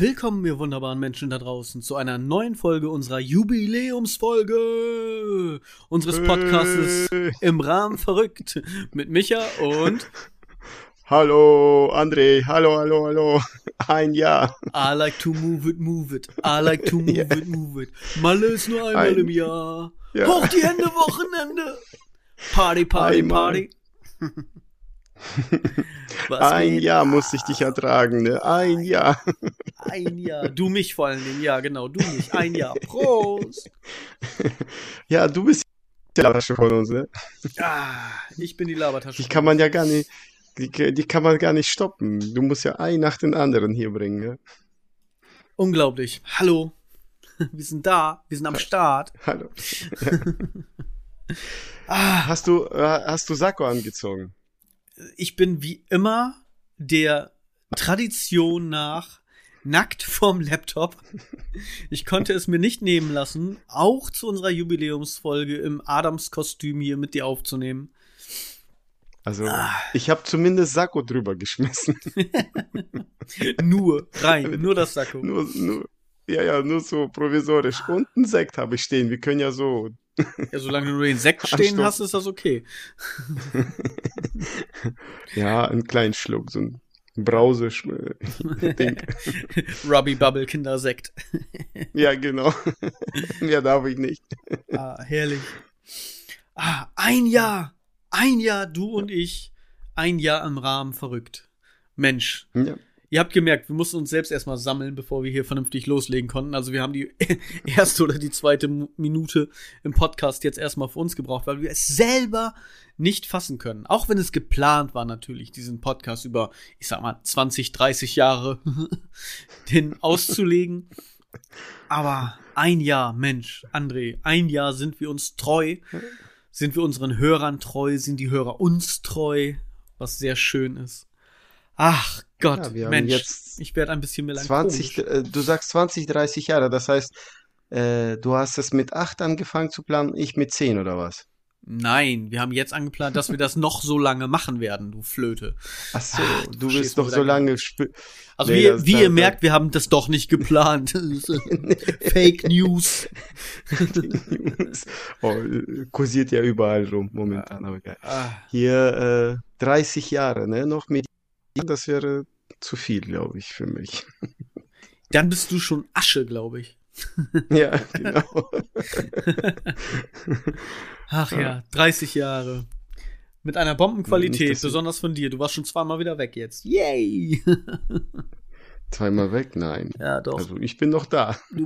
Willkommen, ihr wunderbaren Menschen da draußen, zu einer neuen Folge unserer Jubiläumsfolge unseres Podcastes im Rahmen verrückt mit Micha und Hallo, André. Hallo, hallo, hallo. Ein Jahr. I like to move it, move it. I like to move Ja. it, move it. Malle ist nur einmal Ein- im Jahr. Ja. Hoch die Hände, Wochenende. Party, Party, Einmal. Party. Ein? Jahr musste ich dich ertragen, ne? Ein Jahr. Ein Jahr. Du mich vor allen Dingen. Ja, genau, du mich. Ein Jahr. Prost. Ja, du bist die Labertasche von uns, ne? Ah, ich bin die Labertasche. Die kann man ja gar nicht, die, die kann man gar nicht stoppen. Du musst ja ein nach den anderen hier bringen, ne? Unglaublich. Hallo. Wir sind da. Wir sind am Start. Hallo. Ah, Hast du, äh, hast du Sakko angezogen? Ich bin wie immer der Tradition nach nackt vorm Laptop. Ich konnte es mir nicht nehmen lassen, auch zu unserer Jubiläumsfolge im Adams-Kostüm hier mit dir aufzunehmen. Also, Ah. ich habe zumindest Sakko drüber geschmissen. Nur rein, nur das Sakko. Nur, nur, ja, ja, nur so provisorisch. Und einen Sekt habe ich stehen. Wir können ja so. Ja, solange du nur den Sekt stehen Anstoßen. hast, ist das okay. Ja, einen kleinen Schluck, so ein Brause. Ding. Robbie Bubble Kindersekt. Ja, genau. Mehr darf ich nicht. Ah, herrlich. Ah, ein Jahr. Ein Jahr, du und ich. Ein Jahr im Rahmen verrückt. Mensch. Ja. Ihr habt gemerkt, wir mussten uns selbst erstmal sammeln, bevor wir hier vernünftig loslegen konnten. Also wir haben die erste oder die zweite Minute im Podcast jetzt erstmal für uns gebraucht, weil wir es selber nicht fassen können. Auch wenn es geplant war natürlich, diesen Podcast über, ich sag mal, 20, 30 Jahre den auszulegen. Aber ein Jahr, Mensch, André, ein Jahr sind wir uns treu. Sind wir unseren Hörern treu? Sind die Hörer uns treu? Was sehr schön ist. Ach Gott, Ja, Mensch, jetzt ich werde ein bisschen melancholisch. 20, äh, du sagst 20, 30 Jahre. Das heißt, äh, du hast es mit 8 angefangen zu planen, ich mit 10 oder was? Nein, wir haben jetzt angeplant, dass wir das noch so lange machen werden, du Flöte. Ach so, Ach, du du willst doch wieder so lange sp- Also Nee, wie, wie ihr da- merkt, wir haben das doch nicht geplant. Fake News. oh, kursiert ja überall rum momentan, aber geil. Ah, Hier äh, 30 Jahre, ne? Noch mit das wäre zu viel, glaube ich, für mich. Dann bist du schon Asche, glaube ich. Ja, genau. Ach ja, 30 Jahre. Mit einer Bombenqualität, besonders von dir. Du warst schon zweimal wieder weg jetzt. Yay! Zweimal weg? Nein. Ja, doch. Also ich bin noch da.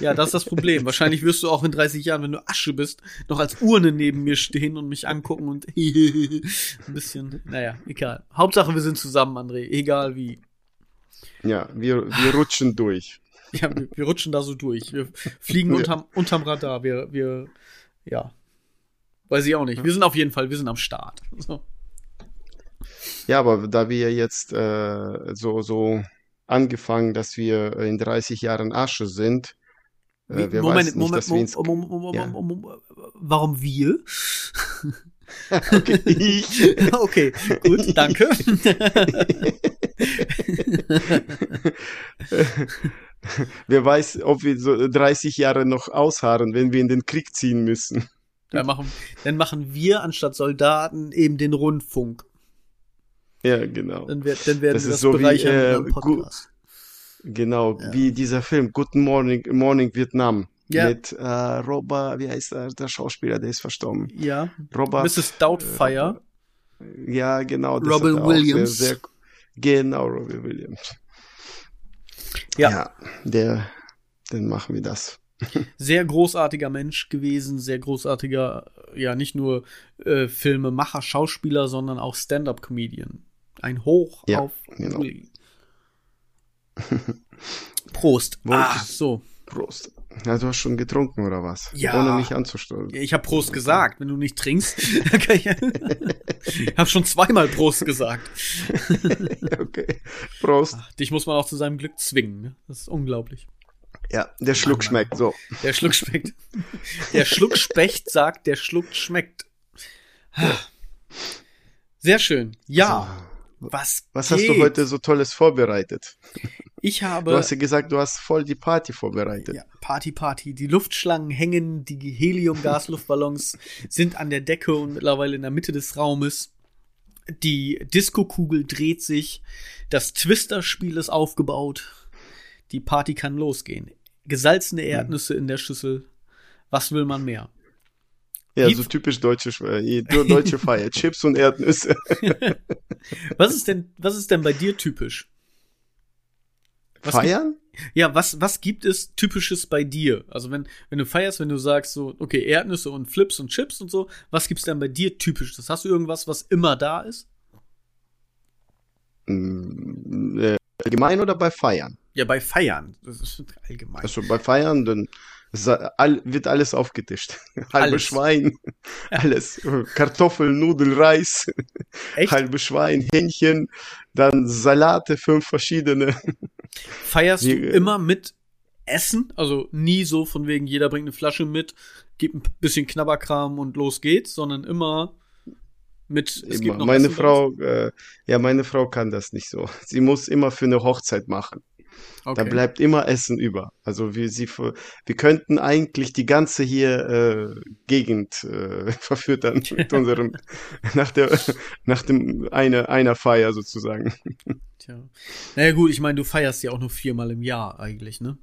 Ja, das ist das Problem. Wahrscheinlich wirst du auch in 30 Jahren, wenn du Asche bist, noch als Urne neben mir stehen und mich angucken und ein bisschen, naja, egal. Hauptsache, wir sind zusammen, André. Egal wie. Ja, wir, wir rutschen durch. Ja, wir, wir rutschen da so durch. Wir fliegen unterm, unterm Radar. Wir, wir, ja. Weiß ich auch nicht. Wir sind auf jeden Fall, wir sind am Start. So. Ja, aber da wir jetzt äh, so, so angefangen, dass wir in 30 Jahren Asche sind, äh, wer Moment, weiß nicht, Moment, dass wir. Moment, Moment, Ja. Moment, warum wir? Okay, ich. okay, gut, danke. Wer weiß, ob wir so 30 Jahre noch ausharren, wenn wir in den Krieg ziehen müssen. dann, machen, dann machen wir anstatt Soldaten eben den Rundfunk. Ja, genau. Dann, wird, dann werden Das wir ist das so wie, bereichern äh, mit Podcast. Genau, Ja. wie dieser Film Guten Morning, Morning Vietnam Ja. mit äh, Robert, wie heißt der, der Schauspieler, der ist verstorben. Ja, Robert, Mrs. Doubtfire. ja, genau, Robin er Williams. Sehr, sehr, genau, Robin Williams. Ja. Ja, der, dann machen wir das. sehr großartiger Mensch gewesen, sehr großartiger, ja, nicht nur äh, Filmemacher, Schauspieler, sondern auch Stand-up-Comedian. Ein Hoch Ja, auf genau. Uli. Prost. Wollte Ah, so. Prost. Ja, du hast schon getrunken oder was? Ja. Ohne mich anzustoßen. Ich habe Prost gesagt. Wenn du nicht trinkst, dann kann ich. ich habe schon zweimal Prost gesagt. Okay. Prost. Ach, dich muss man auch zu seinem Glück zwingen. Ne? Das ist unglaublich. Ja, der Schluck schmeckt so. Der Schluck schmeckt. Der Schluckspecht sagt, der Schluck schmeckt. Sehr schön. Ja. Was, Was hast du heute so Tolles vorbereitet? Ich habe. Du hast ja gesagt, du hast voll die Party vorbereitet. Ja, Party, Party. Die Luftschlangen hängen, die Helium-Gasluftballons sind an der Decke und mittlerweile in der Mitte des Raumes. Die Disco-Kugel dreht sich. Das Twister-Spiel ist aufgebaut. Die Party kann losgehen. Gesalzene Erdnüsse in der Schüssel. Was will man mehr? Ja, so typisch deutsche, äh, deutsche Feier. Chips und Erdnüsse. Was ist denn, was ist denn bei dir typisch? Was Feiern? Ja, was, was gibt es typisches bei dir? Also wenn, wenn du feierst, wenn du sagst so, okay, Erdnüsse und Flips und Chips und so, was gibt's denn bei dir typisches? Hast du irgendwas, was immer da ist? Mm, äh, Allgemein oder bei Feiern? Ja, bei Feiern. Das ist allgemein. Also bei Feiern, dann all, wird alles aufgetischt. Halbe Alles. Schwein, alles. Kartoffeln, Nudeln, Reis, Echt? halbe Schwein, Hähnchen, dann Salate, fünf verschiedene. Feierst du Wie- immer mit Essen? Also nie so von wegen, jeder bringt eine Flasche mit, gibt ein bisschen Knabberkram und los geht's, sondern immer mit, es gibt noch Meine Essen Frau, äh, ja, meine Frau kann das nicht so. Sie muss immer für eine Hochzeit machen. Uns. Da Okay. bleibt immer Essen über. Also wir, sie, wir könnten eigentlich die ganze hier äh, Gegend äh, verfüttern mit unserem nach der nach dem einer einer Feier sozusagen. Tja. Naja, gut, ich meine, du feierst ja auch nur viermal im Jahr eigentlich, ne?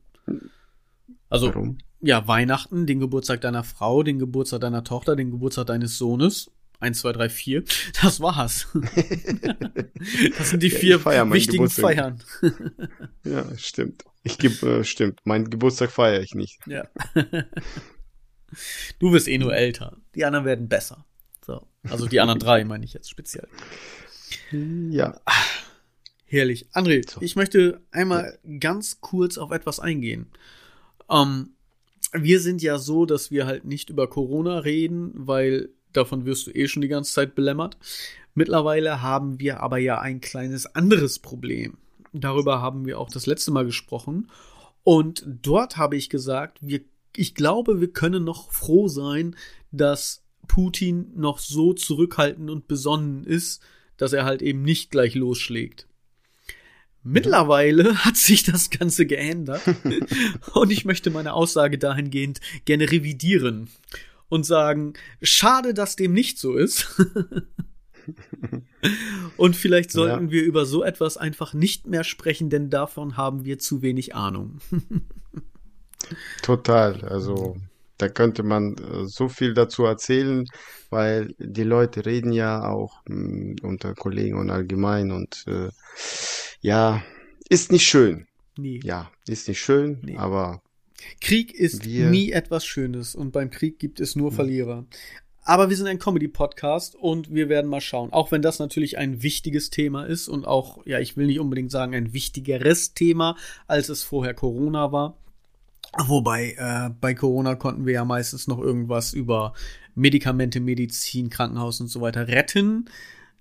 Also, Warum? ja, Weihnachten, den Geburtstag deiner Frau, den Geburtstag deiner Tochter, den Geburtstag deines Sohnes. Eins, zwei, drei, vier. Das war's. das sind die Ja, vier feier wichtigen Geburtstag. Feiern. Ja, stimmt. Ich gebe äh, stimmt. Meinen Geburtstag feiere ich nicht. Ja. du wirst eh nur älter. Die anderen werden besser. So. Also die anderen drei meine ich jetzt speziell. Ja. Herrlich. André, So. ich möchte einmal ganz kurz auf etwas eingehen. Ähm, wir sind ja so, dass wir halt nicht über Corona reden, weil davon wirst du eh schon die ganze Zeit belämmert. Mittlerweile haben wir aber ja ein kleines anderes Problem. Darüber haben wir auch das letzte Mal gesprochen. Und dort habe ich gesagt, wir, ich glaube, wir können noch froh sein, dass Putin noch so zurückhaltend und besonnen ist, dass er halt eben nicht gleich losschlägt. Mittlerweile hat sich das Ganze geändert und ich möchte meine Aussage dahingehend gerne revidieren und sagen, schade, dass dem nicht so ist. und vielleicht sollten Ja. wir über so etwas einfach nicht mehr sprechen, denn davon haben wir zu wenig Ahnung. Total. Also da könnte man äh, so viel dazu erzählen, weil die Leute reden ja auch mh, unter Kollegen und allgemein und äh, ja, ist nicht schön. Nee. Ja, ist nicht schön, Nee. aber Krieg ist Wir- nie etwas Schönes und beim Krieg gibt es nur Verlierer. Aber wir sind ein Comedy-Podcast und wir werden mal schauen. Auch wenn das natürlich ein wichtiges Thema ist und auch, ja, ich will nicht unbedingt sagen, ein wichtigeres Thema, als es vorher Corona war. Wobei, äh, bei Corona konnten wir ja meistens noch irgendwas über Medikamente, Medizin, Krankenhaus und so weiter retten.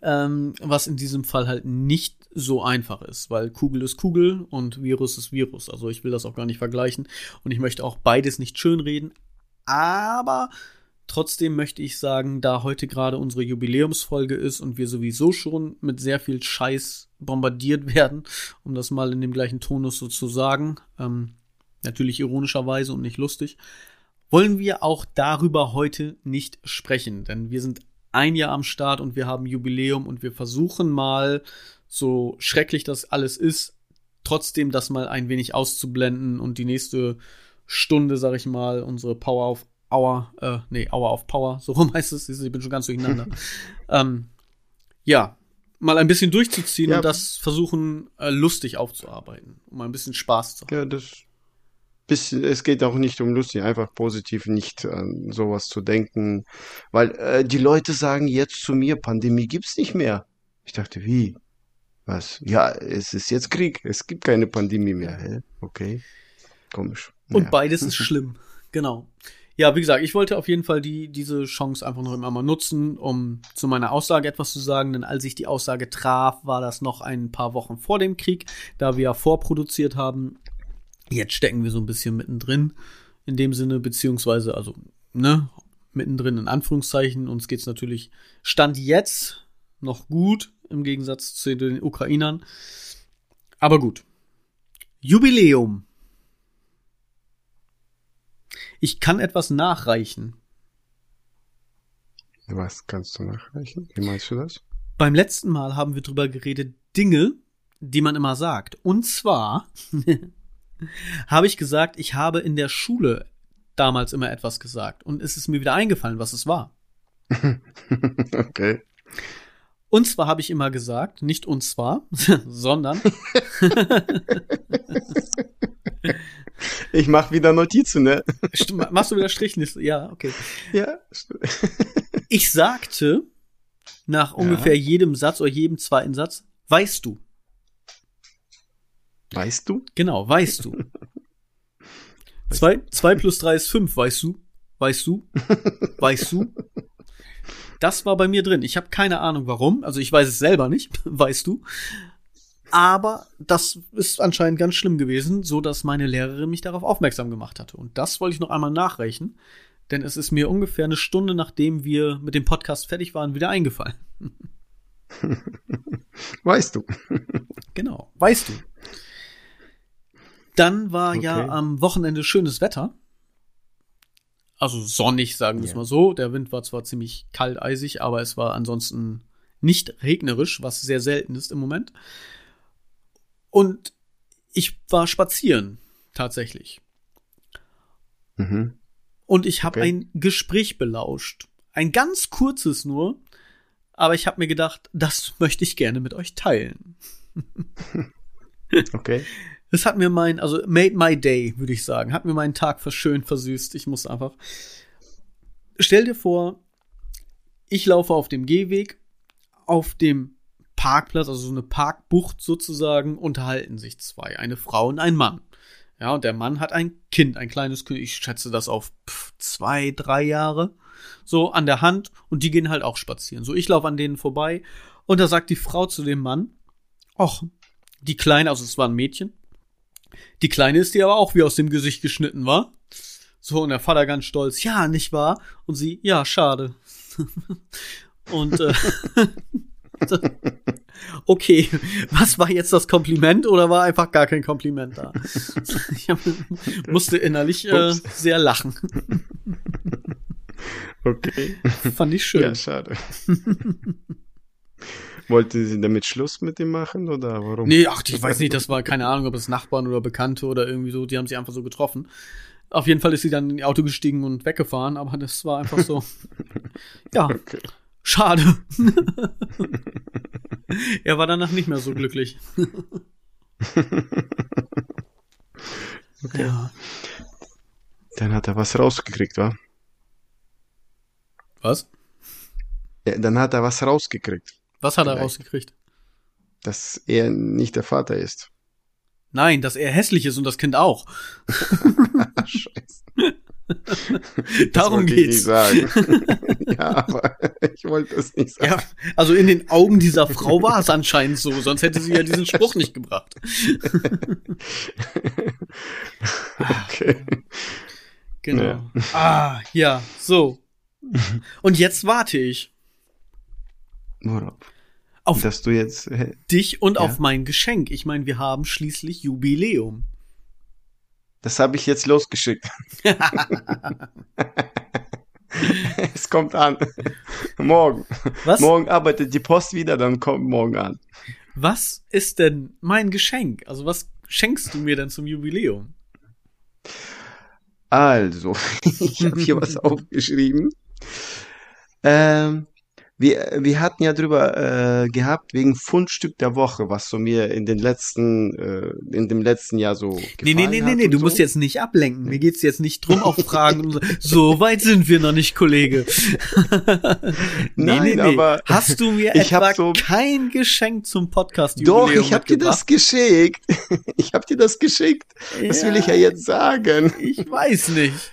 Ähm, was in diesem Fall halt nicht so einfach ist, weil Kugel ist Kugel und Virus ist Virus. Also ich will das auch gar nicht vergleichen und ich möchte auch beides nicht schönreden. Aber trotzdem möchte ich sagen, da heute gerade unsere Jubiläumsfolge ist und wir sowieso schon mit sehr viel Scheiß bombardiert werden, um das mal in dem gleichen Tonus so zu sagen, ähm, natürlich ironischerweise und nicht lustig, wollen wir auch darüber heute nicht sprechen, denn wir sind ein Jahr am Start und wir haben Jubiläum und wir versuchen mal, so schrecklich das alles ist, trotzdem das mal ein wenig auszublenden und die nächste Stunde, sag ich mal, unsere Power auf Hour, äh, nee, Hour auf Power, so rum heißt es, ich bin schon ganz durcheinander. ähm, ja, mal ein bisschen durchzuziehen Ja. und das versuchen, äh, lustig aufzuarbeiten, um ein bisschen Spaß zu haben. ja, das bisschen, es geht auch nicht um lustig, einfach positiv nicht an sowas zu denken, weil äh, die Leute sagen jetzt zu mir, Pandemie gibt's nicht mehr. Ich dachte, wie? Was? Ja, es ist jetzt Krieg, es gibt keine Pandemie mehr. Hä? Okay, komisch. Und Ja. beides ist schlimm. Genau. Ja, wie gesagt, ich wollte auf jeden Fall die, diese Chance einfach noch immer mal nutzen, um zu meiner Aussage etwas zu sagen, denn als ich die Aussage traf, war das noch ein paar Wochen vor dem Krieg, da wir ja vorproduziert haben. Jetzt stecken wir so ein bisschen mittendrin in dem Sinne, beziehungsweise, also, ne, mittendrin in Anführungszeichen. Uns geht's natürlich Stand jetzt noch gut. Im Gegensatz zu den Ukrainern. Aber gut. Jubiläum. Ich kann etwas nachreichen. Was kannst du nachreichen? Wie meinst du das? Beim letzten Mal haben wir drüber geredet, Dinge, die man immer sagt. Und zwar habe ich gesagt, ich habe in der Schule damals immer etwas gesagt. Und es ist mir wieder eingefallen, was es war. okay. Und zwar habe ich immer gesagt, nicht und zwar, sondern. ich mache wieder Notizen, ne? Machst du wieder Strichliste? Ja, okay. Ja. Ich sagte nach ungefähr ja. jedem Satz oder jedem zweiten Satz, weißt du. Weißt du? Genau, weißt du. Zwei, zwei plus drei ist fünf, weißt du? Weißt du? Weißt du? Das war bei mir drin. Ich habe keine Ahnung warum. Also ich weiß es selber nicht, weißt du. Aber das ist anscheinend ganz schlimm gewesen, so dass meine Lehrerin mich darauf aufmerksam gemacht hatte. Und das wollte ich noch einmal nachreichen, denn es ist mir ungefähr eine Stunde nachdem wir mit dem Podcast fertig waren, wieder eingefallen. Weißt du. Genau, weißt du. Dann war okay. ja am Wochenende schönes Wetter. Also sonnig, sagen wir es mal so. Der Wind war zwar ziemlich kalt, eisig, aber es war ansonsten nicht regnerisch, was sehr selten ist im Moment. Und ich war spazieren, tatsächlich. Mhm. Und ich habe okay. ein Gespräch belauscht. Ein ganz kurzes nur, aber ich habe mir gedacht, das möchte ich gerne mit euch teilen. okay. Das hat mir mein, also made my day, würde ich sagen. Hat mir meinen Tag verschönt, versüßt. Ich muss einfach. Stell dir vor, ich laufe auf dem Gehweg, auf dem Parkplatz, also so eine Parkbucht sozusagen, unterhalten sich zwei, eine Frau und ein Mann. Ja, und der Mann hat ein Kind, ein kleines Kind, ich schätze das auf zwei, drei Jahre, so an der Hand und die gehen halt auch spazieren. So, ich laufe an denen vorbei und da sagt die Frau zu dem Mann, ach, die Kleine, also es war ein Mädchen, die Kleine ist dir aber auch wie aus dem Gesicht geschnitten, war? So, und der Vater ganz stolz, ja, nicht wahr? Und sie, ja, schade. und äh, okay, was war jetzt das Kompliment oder war einfach gar kein Kompliment da? ich musste innerlich äh, sehr lachen. okay. Fand ich schön. Ja, schade. Wollte sie damit Schluss mit ihm machen oder warum? Nee, ach, ich weiß nicht, das war keine Ahnung, ob es Nachbarn oder Bekannte oder irgendwie so, die haben sich einfach so getroffen. Auf jeden Fall ist sie dann in ihr Auto gestiegen und weggefahren, aber das war einfach so. ja. Okay. Schade. er war danach nicht mehr so glücklich. okay. Ja. Dann hat er was rausgekriegt, wa? Was? Ja, dann hat er was rausgekriegt. Was hat er rausgekriegt? Dass er nicht der Vater ist. Nein, dass er hässlich ist und das Kind auch. Scheiße. Darum geht's. Ich sagen. ja, aber ich wollte es nicht sagen. Ja, also in den Augen dieser Frau war es anscheinend so, sonst hätte sie ja diesen Spruch nicht gebracht. okay. Genau. Ja. Ah, ja, so. Und jetzt warte ich. Worauf? Auf dass du jetzt äh, dich und ja? auf mein Geschenk. Ich meine, wir haben schließlich Jubiläum. Das habe ich jetzt losgeschickt. es kommt an. morgen. Was? Morgen arbeitet die Post wieder, dann kommt morgen an. Was ist denn mein Geschenk? Also was schenkst du mir denn zum Jubiläum? Also, ich habe hier was aufgeschrieben. Ähm, wir, wir hatten ja drüber äh, gehabt wegen Fundstück der Woche, was so mir in den letzten, äh, in dem letzten Jahr so Nee, nee, nee, nee, nee, du so. musst jetzt nicht ablenken. Mir geht's jetzt nicht drum auf Fragen. so weit sind wir noch nicht, Kollege. nee, Nein, nee, nee. aber hast du mir etwa so kein Geschenk zum Podcast Doch, ich hab dir das geschickt. ich hab dir das geschickt. Das ja, will ich ja jetzt sagen. Ich weiß nicht.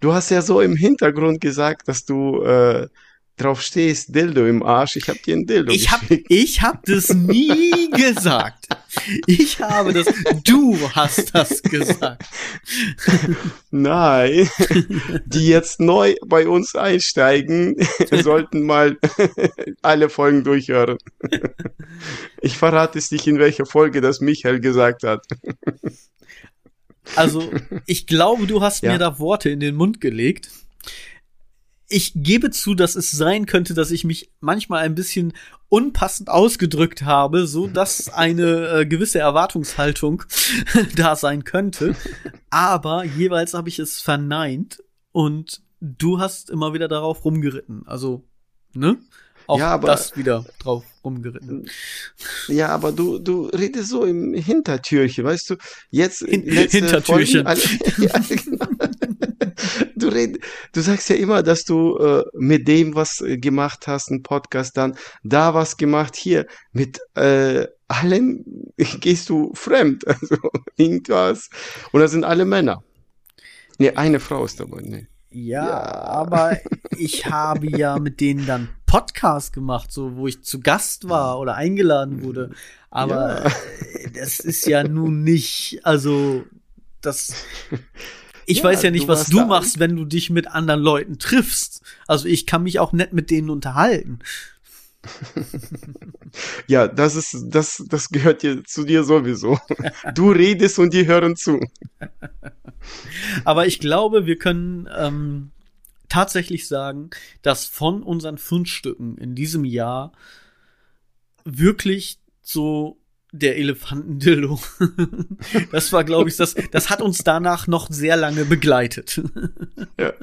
Du hast ja so im Hintergrund gesagt, dass du äh, drauf stehst, Dildo im Arsch, ich hab dir ein Dildo Ich hab, geschickt. ich hab das nie gesagt. Ich habe das, du hast das gesagt. Nein, die jetzt neu bei uns einsteigen, sollten mal alle Folgen durchhören. Ich verrate es nicht, in welcher Folge das Michael gesagt hat. Also, ich glaube, du hast Ja. mir da Worte in den Mund gelegt. Ich gebe zu, dass es sein könnte, dass ich mich manchmal ein bisschen unpassend ausgedrückt habe, so dass eine äh, gewisse Erwartungshaltung da sein könnte. Aber jeweils habe ich es verneint und du hast immer wieder darauf rumgeritten. Also, ne? Auch Ja, aber- das wieder drauf rumgeritten. Ja, aber du, du redest so im Hintertürchen, weißt du? Jetzt Hin- Hintertürchen. Folgen, alle, ja, genau. Du red, du sagst ja immer, dass du äh, mit dem was äh, gemacht hast, einen Podcast dann, da was gemacht, hier mit äh, allen gehst du fremd, also irgendwas. Und das sind alle Männer. Nee, eine Frau ist dabei, nee. Ja, Ja. aber ich habe ja mit denen dann Podcast gemacht, so wo ich zu Gast war oder eingeladen wurde. Aber Ja. das ist ja nun nicht, also das. Ich Ja, weiß ja nicht, du was du machst, wenn du dich mit anderen Leuten triffst. Also ich kann mich auch nett mit denen unterhalten. Ja, das ist, das, das gehört dir, zu dir sowieso. Du redest und die hören zu. Aber ich glaube, wir können ähm, tatsächlich sagen, dass von unseren Fundstücken in diesem Jahr wirklich so der Elefantendildo. das war, glaube ich, das, das hat uns danach noch sehr lange begleitet. Ja.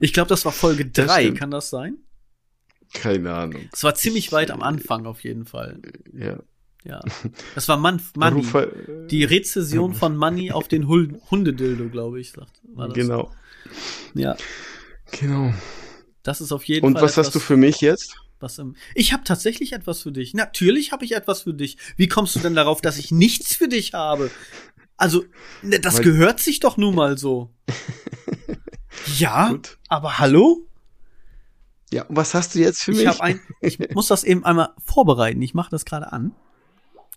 Ich glaube, das war Folge Das drei, stimmt. kann das sein? Keine Ahnung. Es war ziemlich weit am Anfang auf jeden Fall. Ja. Ja. Das war Man Money. Rufer- Die Rezession von Money auf den Hundedildo, glaube ich, sagt. War das. Genau. Ja. Genau. Das ist auf jeden Und Fall. was hast du für mich jetzt? Was im ich habe tatsächlich etwas für dich. Natürlich habe ich etwas für dich. Wie kommst du denn darauf, dass ich nichts für dich habe? Also, ne, das Weil- gehört sich doch nun mal so. Ja, Gut. aber hallo? Ja, und was hast du jetzt für Ich mich? habe ein ich muss das eben einmal vorbereiten. Ich mache das gerade an.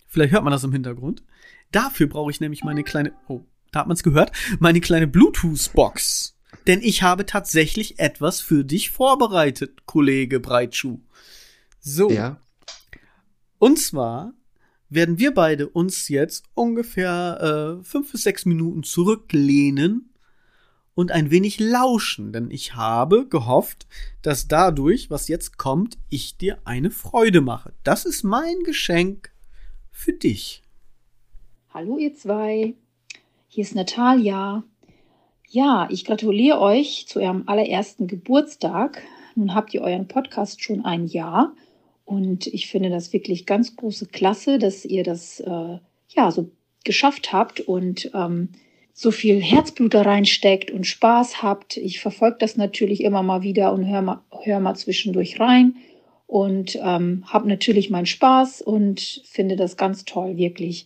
Vielleicht hört man das im Hintergrund. Dafür brauche ich nämlich meine kleine Oh, da hat man es gehört, meine kleine Bluetooth Box. Denn ich habe tatsächlich etwas für dich vorbereitet, Kollege Breitschuh. So. ja. Und zwar werden wir beide uns jetzt ungefähr äh, fünf bis sechs Minuten zurücklehnen und ein wenig lauschen, denn ich habe gehofft, dass dadurch, was jetzt kommt, ich dir eine Freude mache. Das ist mein Geschenk für dich. Hallo ihr zwei, hier ist Natalia. Ja, ich gratuliere euch zu eurem allerersten Geburtstag. Nun habt ihr euren Podcast schon ein Jahr und ich finde das wirklich ganz große Klasse, dass ihr das äh, ja so geschafft habt und ähm, so viel Herzblut da reinsteckt und Spaß habt. Ich verfolge das natürlich immer mal wieder und höre mal, hör mal zwischendurch rein und ähm, habe natürlich meinen Spaß und finde das ganz toll, wirklich.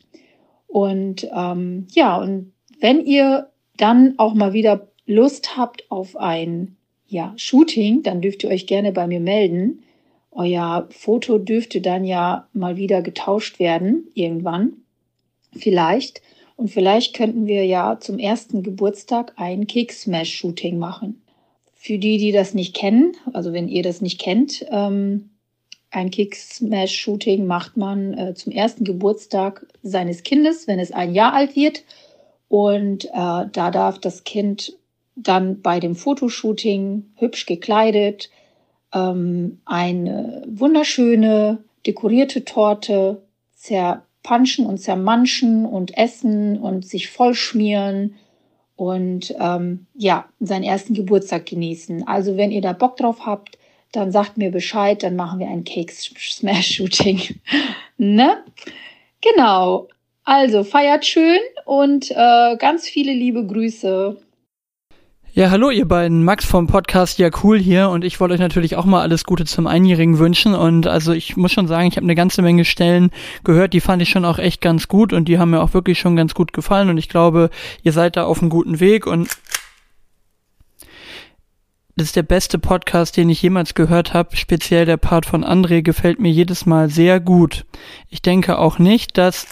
Und ähm, ja, und wenn ihr dann auch mal wieder Lust habt auf ein ja, Shooting, dann dürft ihr euch gerne bei mir melden. Euer Foto dürfte dann ja mal wieder getauscht werden, irgendwann. Vielleicht. Und vielleicht könnten wir ja zum ersten Geburtstag ein Kick-Smash-Shooting machen. Für die, die das nicht kennen, also wenn ihr das nicht kennt, ähm, ein Kick-Smash-Shooting macht man äh, zum ersten Geburtstag seines Kindes, wenn es ein Jahr alt wird. Und äh, da darf das Kind dann bei dem Fotoshooting hübsch gekleidet ähm, eine wunderschöne dekorierte Torte zerpanschen und zermanschen und essen und sich vollschmieren und ähm, ja, seinen ersten Geburtstag genießen. Also wenn ihr da Bock drauf habt, dann sagt mir Bescheid, dann machen wir ein Cake Smash Shooting. ne? Genau. Also feiert schön und äh, ganz viele liebe Grüße. Ja, hallo ihr beiden, Max vom Podcast Ja Cool hier und ich wollte euch natürlich auch mal alles Gute zum Einjährigen wünschen und also ich muss schon sagen, ich habe eine ganze Menge Stellen gehört, die fand ich schon auch echt ganz gut und die haben mir auch wirklich schon ganz gut gefallen und ich glaube, ihr seid da auf einem guten Weg und das ist der beste Podcast, den ich jemals gehört habe. Speziell der Part von André gefällt mir jedes Mal sehr gut. Ich denke auch nicht, dass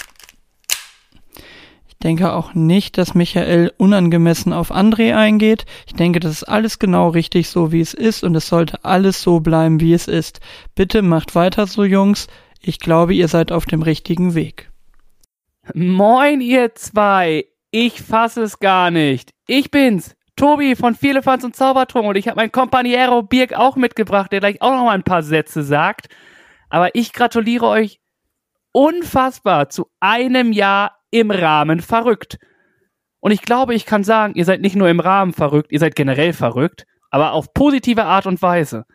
denke auch nicht, dass Michael unangemessen auf André eingeht. Ich denke, das ist alles genau richtig so, wie es ist und es sollte alles so bleiben, wie es ist. Bitte macht weiter so, Jungs. Ich glaube, ihr seid auf dem richtigen Weg. Moin, ihr zwei. Ich fasse es gar nicht. Ich bin's, Tobi von Vierlefanz und Zaubertrunk und ich habe mein Companiero Birk auch mitgebracht, der gleich auch noch mal ein paar Sätze sagt. Aber ich gratuliere euch unfassbar zu einem Jahr im Rahmen verrückt. Und ich glaube, ich kann sagen, ihr seid nicht nur im Rahmen verrückt, ihr seid generell verrückt, aber auf positive Art und Weise.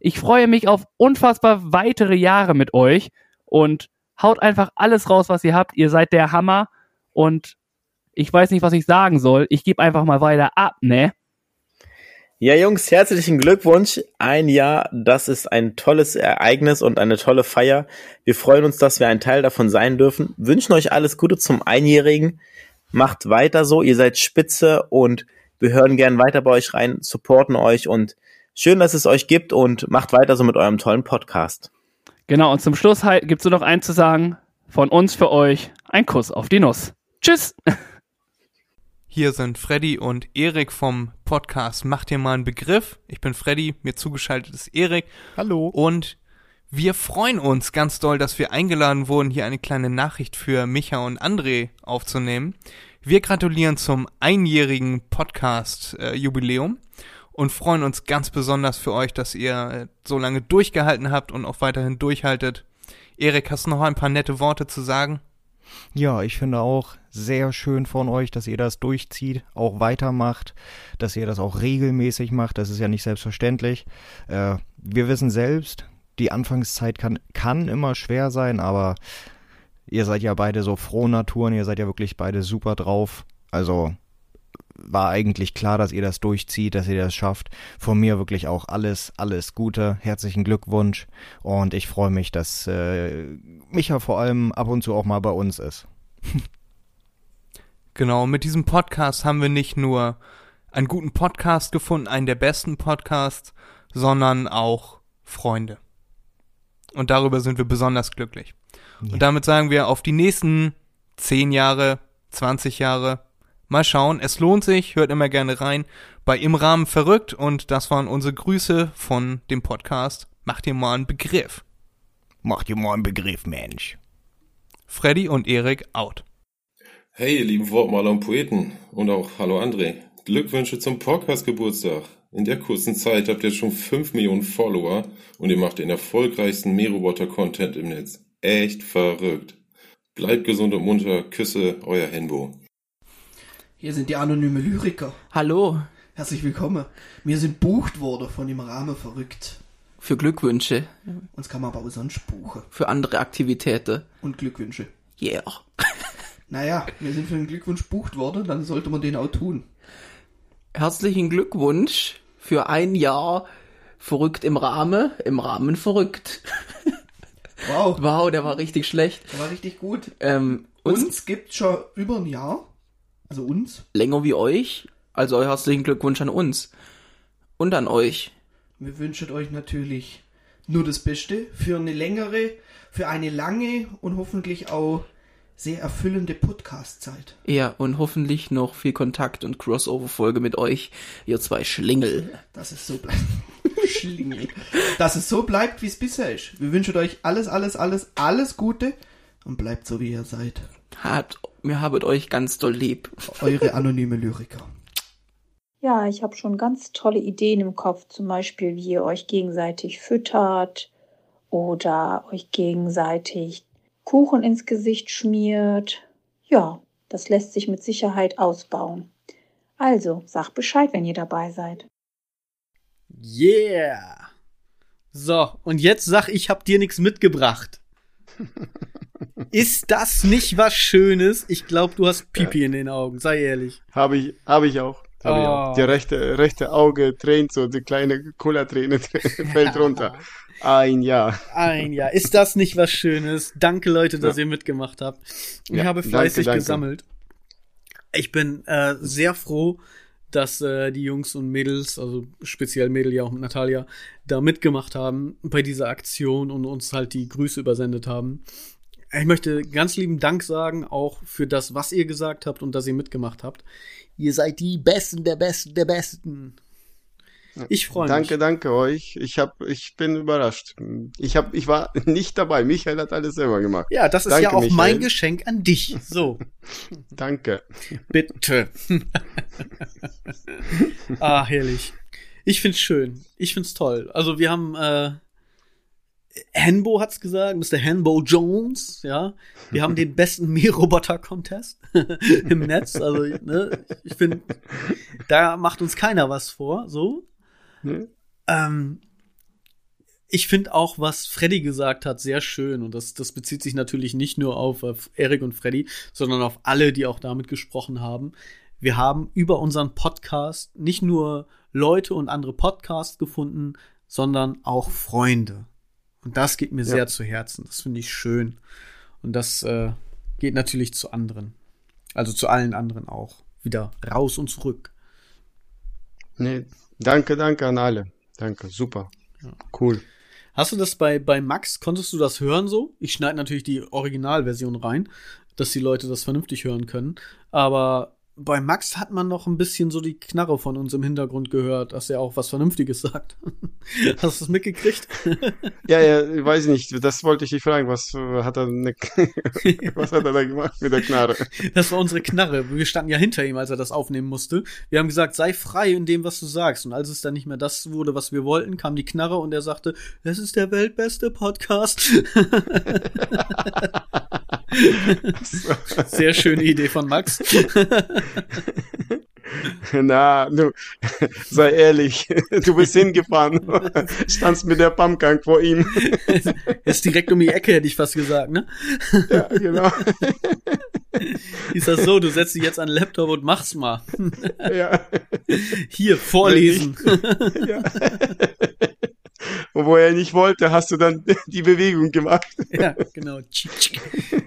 Ich freue mich auf unfassbar weitere Jahre mit euch und haut einfach alles raus, was ihr habt. Ihr seid der Hammer und ich weiß nicht, was ich sagen soll. Ich gebe einfach mal weiter ab, ne? Ja, Jungs, herzlichen Glückwunsch. Ein Jahr, das ist ein tolles Ereignis und eine tolle Feier. Wir freuen uns, dass wir ein Teil davon sein dürfen. Wünschen euch alles Gute zum Einjährigen. Macht weiter so, ihr seid spitze und wir hören gern weiter bei euch rein, supporten euch und schön, dass es euch gibt und macht weiter so mit eurem tollen Podcast. Genau, und zum Schluss halt gibt's nur noch eins zu sagen. Von uns für euch ein Kuss auf die Nuss. Tschüss! Hier sind Freddy und Erik vom Podcast Mach dir mal einen Begriff. Ich bin Freddy, mir zugeschaltet ist Erik. Hallo. Und wir freuen uns ganz doll, dass wir eingeladen wurden, hier eine kleine Nachricht für Micha und André aufzunehmen. Wir gratulieren zum einjährigen Podcast-Jubiläum und freuen uns ganz besonders für euch, dass ihr äh, so lange durchgehalten habt und auch weiterhin durchhaltet. Erik, hast du noch ein paar nette Worte zu sagen? Ja, ich finde auch sehr schön von euch, dass ihr das durchzieht, auch weitermacht, dass ihr das auch regelmäßig macht. Das ist ja nicht selbstverständlich. Äh, wir wissen selbst, die Anfangszeit kann, kann immer schwer sein, aber ihr seid ja beide so frohe Naturen, ihr seid ja wirklich beide super drauf. Also war eigentlich klar, dass ihr das durchzieht, dass ihr das schafft. Von mir wirklich auch alles, alles Gute. Herzlichen Glückwunsch. Und ich freue mich, dass äh, Micha vor allem ab und zu auch mal bei uns ist. genau, mit diesem Podcast haben wir nicht nur einen guten Podcast gefunden, einen der besten Podcasts, sondern auch Freunde. Und darüber sind wir besonders glücklich. Ja. Und damit sagen wir auf die nächsten zehn Jahre, 20 Jahre, Mal schauen, es lohnt sich, hört immer gerne rein bei Im Rahmen verrückt und das waren unsere Grüße von dem Podcast. Macht dir mal einen Begriff. Macht dir mal einen Begriff, Mensch. Freddy und Erik out. Hey, ihr lieben Wortmaler und Poeten und auch hallo André. Glückwünsche zum Podcast-Geburtstag. In der kurzen Zeit habt ihr schon 5 Millionen Follower und ihr macht den erfolgreichsten Meerroboter-Content im Netz. Echt verrückt. Bleibt gesund und munter. Küsse, euer Henbo. Hier sind die anonyme Lyriker. Hallo. Herzlich willkommen. Wir sind bucht worden von dem Rahmen verrückt. Für Glückwünsche. Uns kann man aber auch sonst buchen. Für andere Aktivitäten. Und Glückwünsche. Yeah. naja, wir sind für den Glückwunsch bucht worden, dann sollte man den auch tun. Herzlichen Glückwunsch für ein Jahr verrückt im Rahmen, im Rahmen verrückt. Wow. Wow, der war richtig schlecht. Der war richtig gut. Ähm, uns, uns gibt schon über ein Jahr. Also uns? Länger wie euch. Also herzlichen Glückwunsch an uns. Und an euch. Wir wünschen euch natürlich nur das Beste für eine längere, für eine lange und hoffentlich auch sehr erfüllende Podcast-Zeit. Ja, und hoffentlich noch viel Kontakt und Crossover-Folge mit euch, ihr zwei Schlingel. Dass es so bleibt. Schlingel. Dass es so bleibt, wie es bisher ist. Wir wünschen euch alles, alles, alles, alles Gute und bleibt so, wie ihr seid. Habt mir habet euch ganz doll lieb. Eure anonyme Lyriker. Ja, ich habe schon ganz tolle Ideen im Kopf, zum Beispiel, wie ihr euch gegenseitig füttert oder euch gegenseitig Kuchen ins Gesicht schmiert. Ja, das lässt sich mit Sicherheit ausbauen. Also, sag Bescheid, wenn ihr dabei seid. Yeah! So, und jetzt sag, ich hab dir nichts mitgebracht. Ist das nicht was Schönes? Ich glaube, du hast Pipi ja. in den Augen, sei ehrlich. Habe ich, habe ich auch. Hab oh. ich auch. Die rechte, rechte Auge tränt so, die kleine Cola-Träne fällt runter. Ein Jahr. Ein Jahr. Ist das nicht was Schönes? Danke, Leute, dass ja. ihr mitgemacht habt. Ich ja, habe fleißig danke, danke. gesammelt. Ich bin äh, sehr froh, dass äh, die Jungs und Mädels, also speziell Mädel ja auch mit Natalia, da mitgemacht haben bei dieser Aktion und uns halt die Grüße übersendet haben. Ich möchte ganz lieben Dank sagen, auch für das, was ihr gesagt habt und dass ihr mitgemacht habt. Ihr seid die Besten der Besten der Besten. Ich freue mich. Danke, danke euch. Ich hab, ich bin überrascht. Ich hab, ich war nicht dabei. Michael hat alles selber gemacht. Ja, das ist Danke, ja auch Michael. mein Geschenk an dich. So, Danke. bitte. ah, herrlich. Ich find's schön. Ich find's toll. Also wir haben äh, Hanbo hat's gesagt, Mr. Hanbo Jones, ja. Wir haben den besten Mähroboter-Contest im Netz. Also, ne, ich finde, da macht uns keiner was vor, so. Ne? Ähm, ich finde auch, was Freddy gesagt hat, sehr schön. Und das, das bezieht sich natürlich nicht nur auf, auf Erik und Freddy, sondern auf alle, die auch damit gesprochen haben. Wir haben über unseren Podcast nicht nur Leute und andere Podcasts gefunden, sondern auch Freunde. Und das geht mir Ja. sehr zu Herzen. Das finde ich schön. Und das äh, geht natürlich zu anderen. Also zu allen anderen auch. Wieder raus und zurück. Nee, danke, danke an alle. Danke, super. Cool. Hast du das bei, bei Max, konntest du das hören so? Ich schneide natürlich die Originalversion rein, dass die Leute das vernünftig hören können. Aber bei Max hat man noch ein bisschen so die Knarre von uns im Hintergrund gehört, dass er auch was Vernünftiges sagt. Hast du es mitgekriegt? Ja, ja, ich weiß nicht, das wollte ich dich fragen. Was äh, hat er, ne, was hat er da gemacht mit der Knarre? Das war unsere Knarre. Wir standen ja hinter ihm, als er das aufnehmen musste. Wir haben gesagt, sei frei in dem, was du sagst. Und als es dann nicht mehr das wurde, was wir wollten, kam die Knarre und er sagte, das ist der weltbeste Podcast. Sehr schöne Idee von Max. Na, du, sei ehrlich, du bist hingefahren, standst mit der Pumpgun vor ihm. Ist direkt um die Ecke, hätte ich fast gesagt, ne? Ja, genau. Hieß das so, du setzt dich jetzt an den Laptop und mach's mal. Ja. Hier, vorlesen. Ja. Und wo er nicht wollte, hast du dann die Bewegung gemacht. Ja, genau.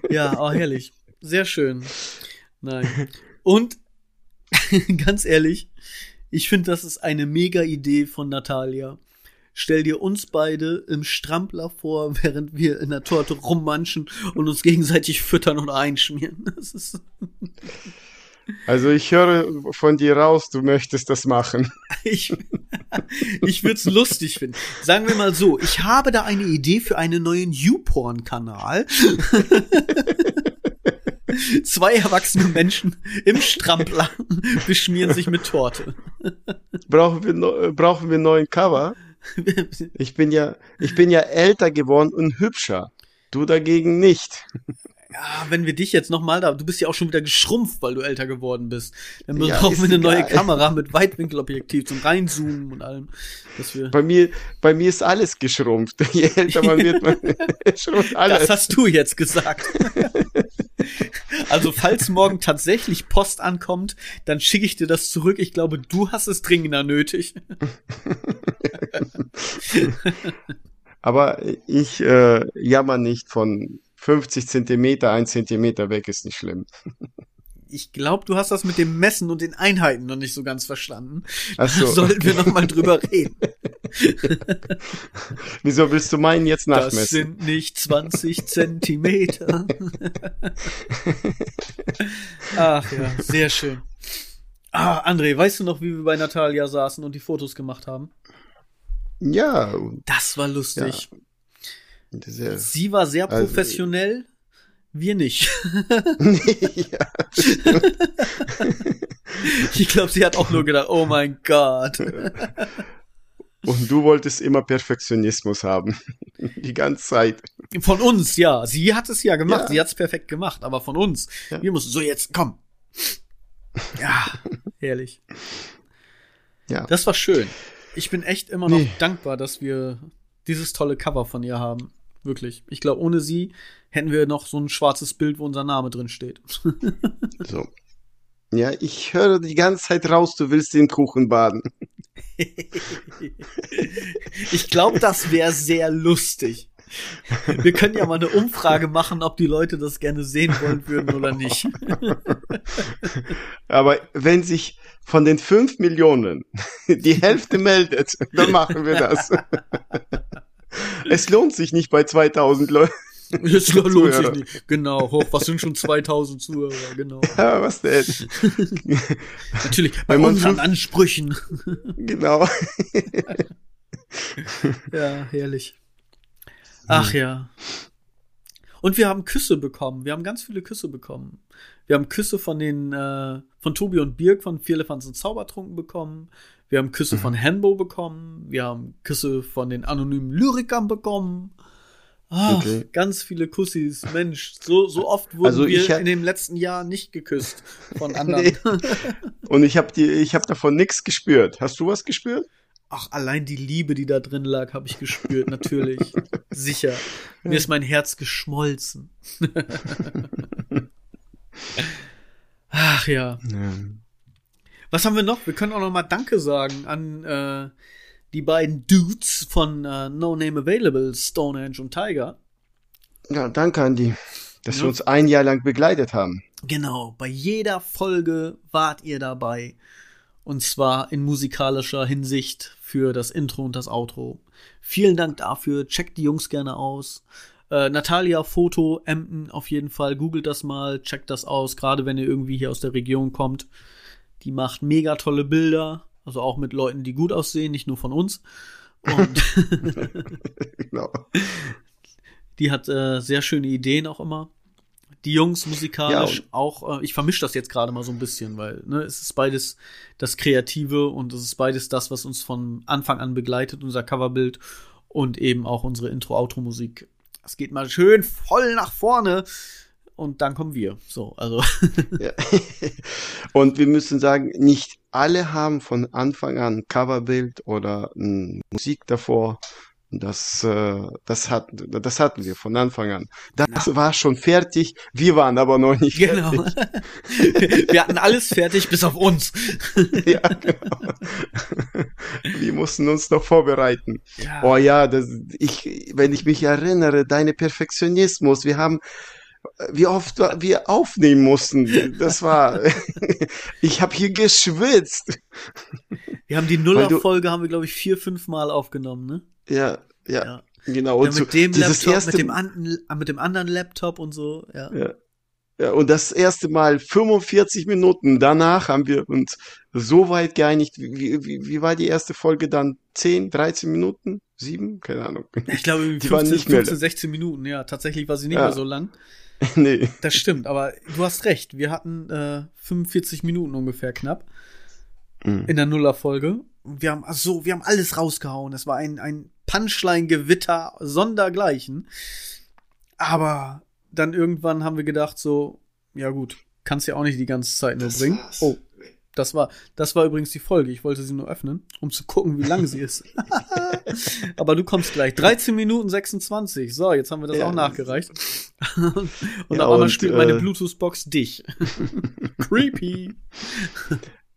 Ja, oh, herrlich. Sehr schön. Nein. Und ganz ehrlich, ich finde, das ist eine mega Idee von Natalia. Stell dir uns beide im Strampler vor, während wir in der Torte rummanschen und uns gegenseitig füttern und einschmieren. Das ist Also ich höre von dir raus, du möchtest das machen. Ich, ich würde es lustig finden. Sagen wir mal so, ich habe da eine Idee für einen neuen YouPorn-Kanal. Zwei erwachsene Menschen im Strampler beschmieren sich mit Torte. Brauchen wir, no, brauchen wir einen neuen Cover? Ich bin ja, ich bin ja älter geworden und hübscher. Du dagegen nicht. Ja, wenn wir dich jetzt noch mal da, du bist ja auch schon wieder geschrumpft, weil du älter geworden bist. Dann Ja, brauchen wir eine neue egal. Kamera mit Weitwinkelobjektiv zum Reinzoomen und allem. Dass wir Bei mir, bei mir ist alles geschrumpft. Je älter man wird, man schrumpft alles. Das hast du jetzt gesagt. also, falls morgen tatsächlich Post ankommt, dann schicke ich dir das zurück. Ich glaube, du hast es dringender nötig. Aber ich äh, jammer nicht von 50 Zentimeter, ein Zentimeter weg ist nicht schlimm. Ich glaube, du hast das mit dem Messen und den Einheiten noch nicht so ganz verstanden. Ach so. Da sollten wir noch mal drüber reden. Wieso willst du meinen jetzt Das nachmessen? sind nicht 20 Zentimeter. Ach ja, sehr schön. Ah, André, weißt du noch, wie wir bei Natalia saßen und die Fotos gemacht haben? Ja, Das war lustig. Sehr, Sie war sehr Also- professionell, wir nicht. Ich glaube, sie hat auch nur gedacht, oh mein Gott. Und du wolltest immer Perfektionismus haben. Die ganze Zeit. Von uns, ja. Sie hat es ja gemacht, Ja. sie hat es perfekt gemacht, aber von uns. Ja. Wir mussten so jetzt, komm. Ja, herrlich. Ja. Das war schön. Ich bin echt immer noch Nee. dankbar, dass wir dieses tolle Cover von ihr haben. Wirklich. Ich glaube, ohne sie hätten wir noch so ein schwarzes Bild, wo unser Name drin steht. So. Ja, ich höre die ganze Zeit raus, du willst den Kuchen baden. Ich glaube, das wäre sehr lustig. Wir können ja mal eine Umfrage machen, ob die Leute das gerne sehen wollen würden oder nicht. Aber wenn sich von den 5 Millionen die Hälfte meldet, dann machen wir das. es lohnt sich nicht bei 2000 Leuten. Es lohnt sich nicht. Genau, hoch, was sind schon 2000 Zuhörer, genau. Ja, was denn? Natürlich, bei Wenn man unseren fünf- Ansprüchen. Genau. Ja, herrlich. Ach ja. Und wir haben Küsse bekommen. Wir haben ganz viele Küsse bekommen. Wir haben Küsse von den, äh, von Tobi und Birk von Vierlefanz und Zaubertrunken bekommen. Wir haben Küsse von Henbo bekommen. Wir haben Küsse von den anonymen Lyrikern bekommen. Ah, Okay. ganz viele Kussis. Mensch, so, so oft wurden Also wir in dem letzten Jahr nicht geküsst von anderen. Nee. Und ich habe habe davon nichts gespürt. Hast du was gespürt? Ach, allein die Liebe, die da drin lag, habe ich gespürt, natürlich. Sicher. Mir ist mein Herz geschmolzen. Ach ja. Was haben wir noch? Wir können auch noch mal Danke sagen an äh, die beiden Dudes von äh, No Name Available, Stonehenge und Tiger. Ja, danke an die, dass Ja. wir uns ein Jahr lang begleitet haben. Genau, bei jeder Folge wart ihr dabei. Und zwar in musikalischer Hinsicht für das Intro und das Outro. Vielen Dank dafür. Checkt die Jungs gerne aus. Äh, Natalia Foto, Emden auf jeden Fall. Googelt das mal, checkt das aus. Gerade wenn ihr irgendwie hier aus der Region kommt. Die macht mega tolle Bilder. Also auch mit Leuten, die gut aussehen, nicht nur von uns. Und Genau. die hat äh, sehr schöne Ideen auch immer. Die Jungs musikalisch Ja, auch, äh, ich vermische das jetzt gerade mal so ein bisschen, weil ne, es ist beides das Kreative und es ist beides das, was uns von Anfang an begleitet, unser Coverbild und eben auch unsere Intro-Outro-Musik. Das geht mal schön voll nach vorne und dann kommen wir. So, also. Ja. Und wir müssen sagen, nicht alle haben von Anfang an ein Coverbild oder mm, Musik davor. Das, äh, das hatten, das hatten wir von Anfang an. Das war schon fertig. Wir waren aber noch nicht Genau. fertig. wir hatten alles fertig, bis auf uns. ja, genau. Wir mussten uns noch vorbereiten. Ja. Oh ja, das, ich, wenn ich mich erinnere, deine Perfektionismus, wir haben, wie oft wir aufnehmen mussten, das war, ich habe hier geschwitzt. Wir haben die Nuller-Folge, haben wir, glaube ich, vier, fünf Mal aufgenommen, ne? Ja, ja, Ja. genau. Ja, Und so, mit dem dieses Laptop, erste, mit dem, an, mit dem anderen Laptop und so, ja. ja, ja, und das erste Mal 45 Minuten. Danach haben wir uns so weit geeinigt. Wie, wie, wie war die erste Folge dann? 10, 13 Minuten? 7? Keine Ahnung. Ich glaube, irgendwie Die waren 15, nicht mehr 15, 16 Minuten, ja. Tatsächlich war sie nicht mehr so lang. nee. Das stimmt, aber du hast recht. Wir hatten äh, 45 Minuten ungefähr knapp Mhm. in der Nuller-Folge. Wir haben, ach so, wir haben alles rausgehauen. Es war ein, ein Punchline-Gewitter sondergleichen. Aber dann irgendwann haben wir gedacht, so, ja gut, kannst ja auch nicht die ganze Zeit nur bringen. Oh, das war, das war übrigens die Folge. Ich wollte sie nur öffnen, um zu gucken, wie lang sie ist. Aber du kommst gleich. 13 Minuten 26. So, jetzt haben wir das Ja. auch nachgereicht. und Ja, auf einmal spielt meine äh, Bluetooth-Box dich. Creepy.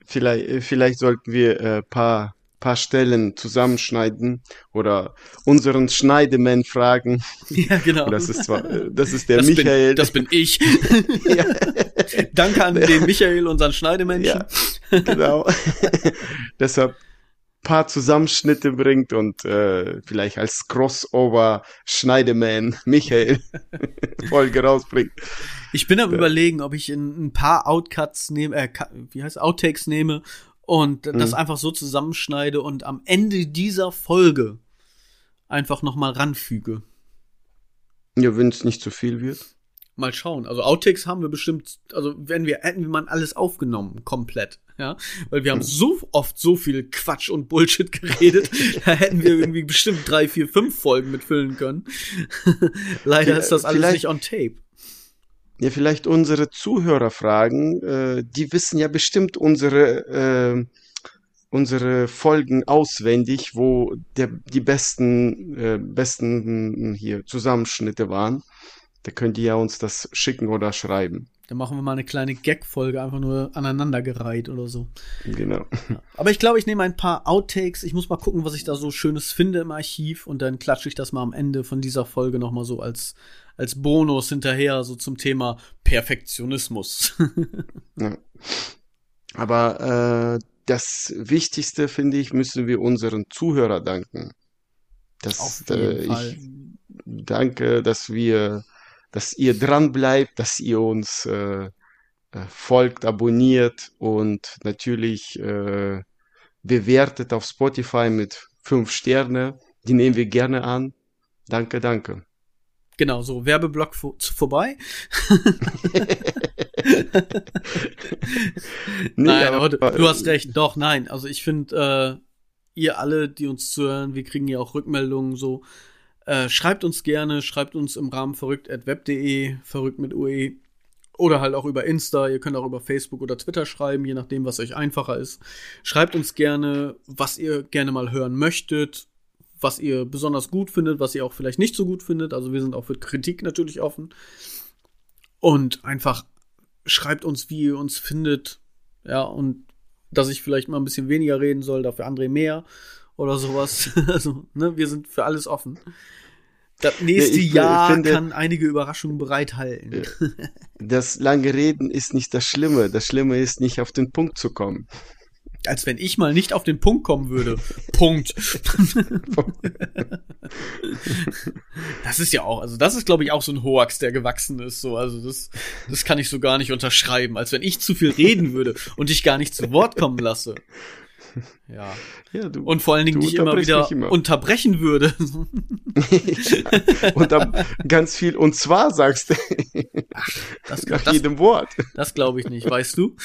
Vielleicht, vielleicht sollten wir äh, paar, paar Stellen zusammenschneiden oder unseren Schneidemann fragen. Ja, genau. Das ist zwar, das ist der das Michael. Bin, das bin ich. ja, Danke an den Michael, unseren Schneidemenschen. Ja. genau. Deshalb paar Zusammenschnitte bringt und äh, vielleicht als Crossover Schneideman Michael Folge rausbringt. Ich bin am überlegen, ob ich ein, ein paar Outcuts nehme, äh, wie heißt Outtakes nehme und das Mhm. einfach so zusammenschneide und am Ende dieser Folge einfach noch mal ranfüge. Ja, wenn es nicht zu viel wird. Mal schauen. Also Outtakes haben wir bestimmt, also wenn wir hätten wir mal alles aufgenommen komplett, ja, weil wir haben so oft so viel Quatsch und Bullshit geredet, da hätten wir irgendwie bestimmt drei, vier, fünf Folgen mitfüllen können. Leider ist das alles nicht on tape. Ja, vielleicht unsere Zuhörer fragen, äh, die wissen ja bestimmt unsere, äh, unsere Folgen auswendig, wo der, die besten, äh, besten hier Zusammenschnitte waren. Da könnt ihr ja uns das schicken oder schreiben. Dann machen wir mal eine kleine Gag-Folge, einfach nur aneinandergereiht oder so. Genau. Aber ich glaube, ich nehme ein paar Outtakes. Ich muss mal gucken, was ich da so Schönes finde im Archiv und dann klatsche ich das mal am Ende von dieser Folge noch mal so als als Bonus hinterher so zum Thema Perfektionismus. Ja. Aber äh, das Wichtigste, finde ich, müssen wir unseren Zuhörer danken. Das, Auf jeden äh, Fall. ich danke, dass wir, dass ihr dran bleibt, dass ihr uns äh, äh, folgt, abonniert und natürlich äh, bewertet auf Spotify mit fünf Sterne. Die nehmen wir gerne an. Danke, danke. Genau, so, Werbeblock vor, vorbei. Nein, aber, aber- du, du hast recht, doch, nein. Also ich finde, äh, ihr alle, die uns zuhören, wir kriegen ja auch Rückmeldungen so. Äh, schreibt uns gerne, schreibt uns im Rahmen verrückt.web.de, verrückt mit UE. Oder halt auch über Insta, ihr könnt auch über Facebook oder Twitter schreiben, je nachdem, was euch einfacher ist. Schreibt uns gerne, was ihr gerne mal hören möchtet, was ihr besonders gut findet, was ihr auch vielleicht nicht so gut findet. Also wir sind auch für Kritik natürlich offen. Und einfach schreibt uns, wie ihr uns findet. Ja, und dass ich vielleicht mal ein bisschen weniger reden soll, dafür André mehr oder sowas. also, ne, wir sind für alles offen. Das nächste ich, Jahr finde- kann einige Überraschungen bereithalten. Das lange Reden ist nicht das Schlimme. Das Schlimme ist nicht auf den Punkt zu kommen. Als wenn ich mal nicht auf den Punkt kommen würde. Punkt. das ist ja auch, also das ist, glaube ich, auch so ein Hoax, der gewachsen ist. So, also das, das kann ich so gar nicht unterschreiben. Als wenn ich zu viel reden würde und dich gar nicht zu Wort kommen lasse. Ja. Ja, du, Und vor allen Dingen dich immer wieder immer. unterbrechen würde. und dann ganz viel und zwar sagst du Das, nach das, jedem Wort. das glaube ich nicht, weißt du?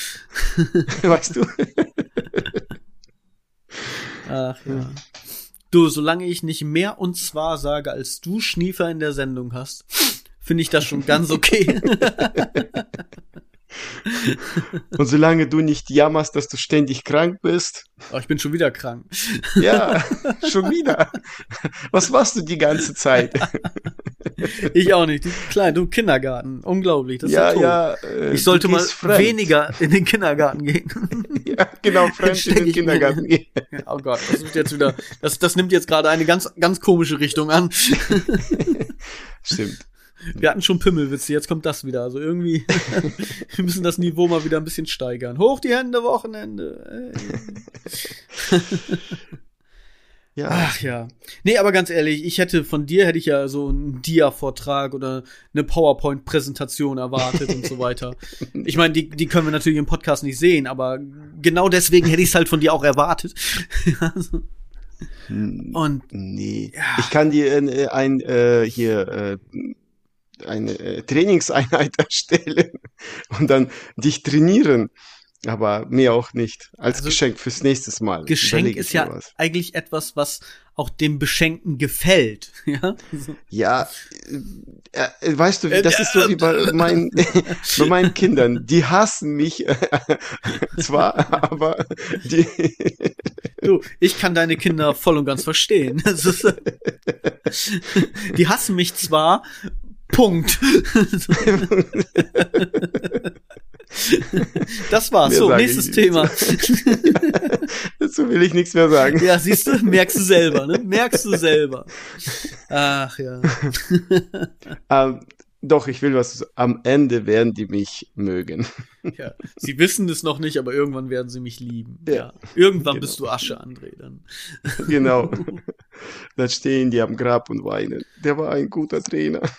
Weißt du? Ach ja. Du, solange ich nicht mehr und zwar sage, als du Schniefer in der Sendung hast, finde ich das schon ganz okay. Und solange du nicht jammerst, dass du ständig krank bist. Aber ich bin schon wieder krank. Ja, schon wieder. Was machst du die ganze Zeit? Ich auch nicht. Die Kleine, du Kindergarten. Unglaublich. Das ist ja, tot. ja. äh, Ich sollte mal fremd. weniger in den Kindergarten gehen. Ja, genau, fremd in den Kindergarten gehen. oh Gott, das wird jetzt wieder, das, das nimmt jetzt gerade eine ganz, ganz komische Richtung an. Stimmt. Wir hatten schon Pimmelwitze, jetzt kommt das wieder. Also irgendwie, wir müssen das Niveau mal wieder ein bisschen steigern. Hoch die Hände, Wochenende. Ey. Ja. Ach ja. Nee, aber ganz ehrlich, ich hätte von dir hätte ich ja so einen Dia-Vortrag oder eine PowerPoint-Präsentation erwartet und so weiter. Ich meine, die, die können wir natürlich im Podcast nicht sehen, aber genau deswegen hätte ich es halt von dir auch erwartet. Also, und Nee. Ich kann dir ein, ein äh, hier äh, eine äh, Trainingseinheit erstellen und dann dich trainieren. Aber mehr auch nicht. Als Geschenk fürs nächste Mal. Also Geschenk ist ja mir was. eigentlich etwas, was auch dem Beschenkten gefällt. Ja. Ja, äh, äh, weißt du, das ist so wie bei meinen, bei meinen Kindern. Die hassen mich äh, zwar, aber die, Du, ich kann deine Kinder voll und ganz verstehen. Ist, die hassen mich zwar, Punkt. Das war's. Mehr So, nächstes Thema. dazu will ich nichts mehr sagen. Ja, siehst du, merkst du selber, ne? Merkst du selber. Ach ja. Ähm, doch, ich will was. Am Ende werden die mich mögen. ja. Sie wissen es noch nicht, aber irgendwann werden sie mich lieben. Ja. Ja. Irgendwann Genau. bist du Asche, André. Dann. Genau. Dann stehen die am Grab und weinen. Der war ein guter Trainer.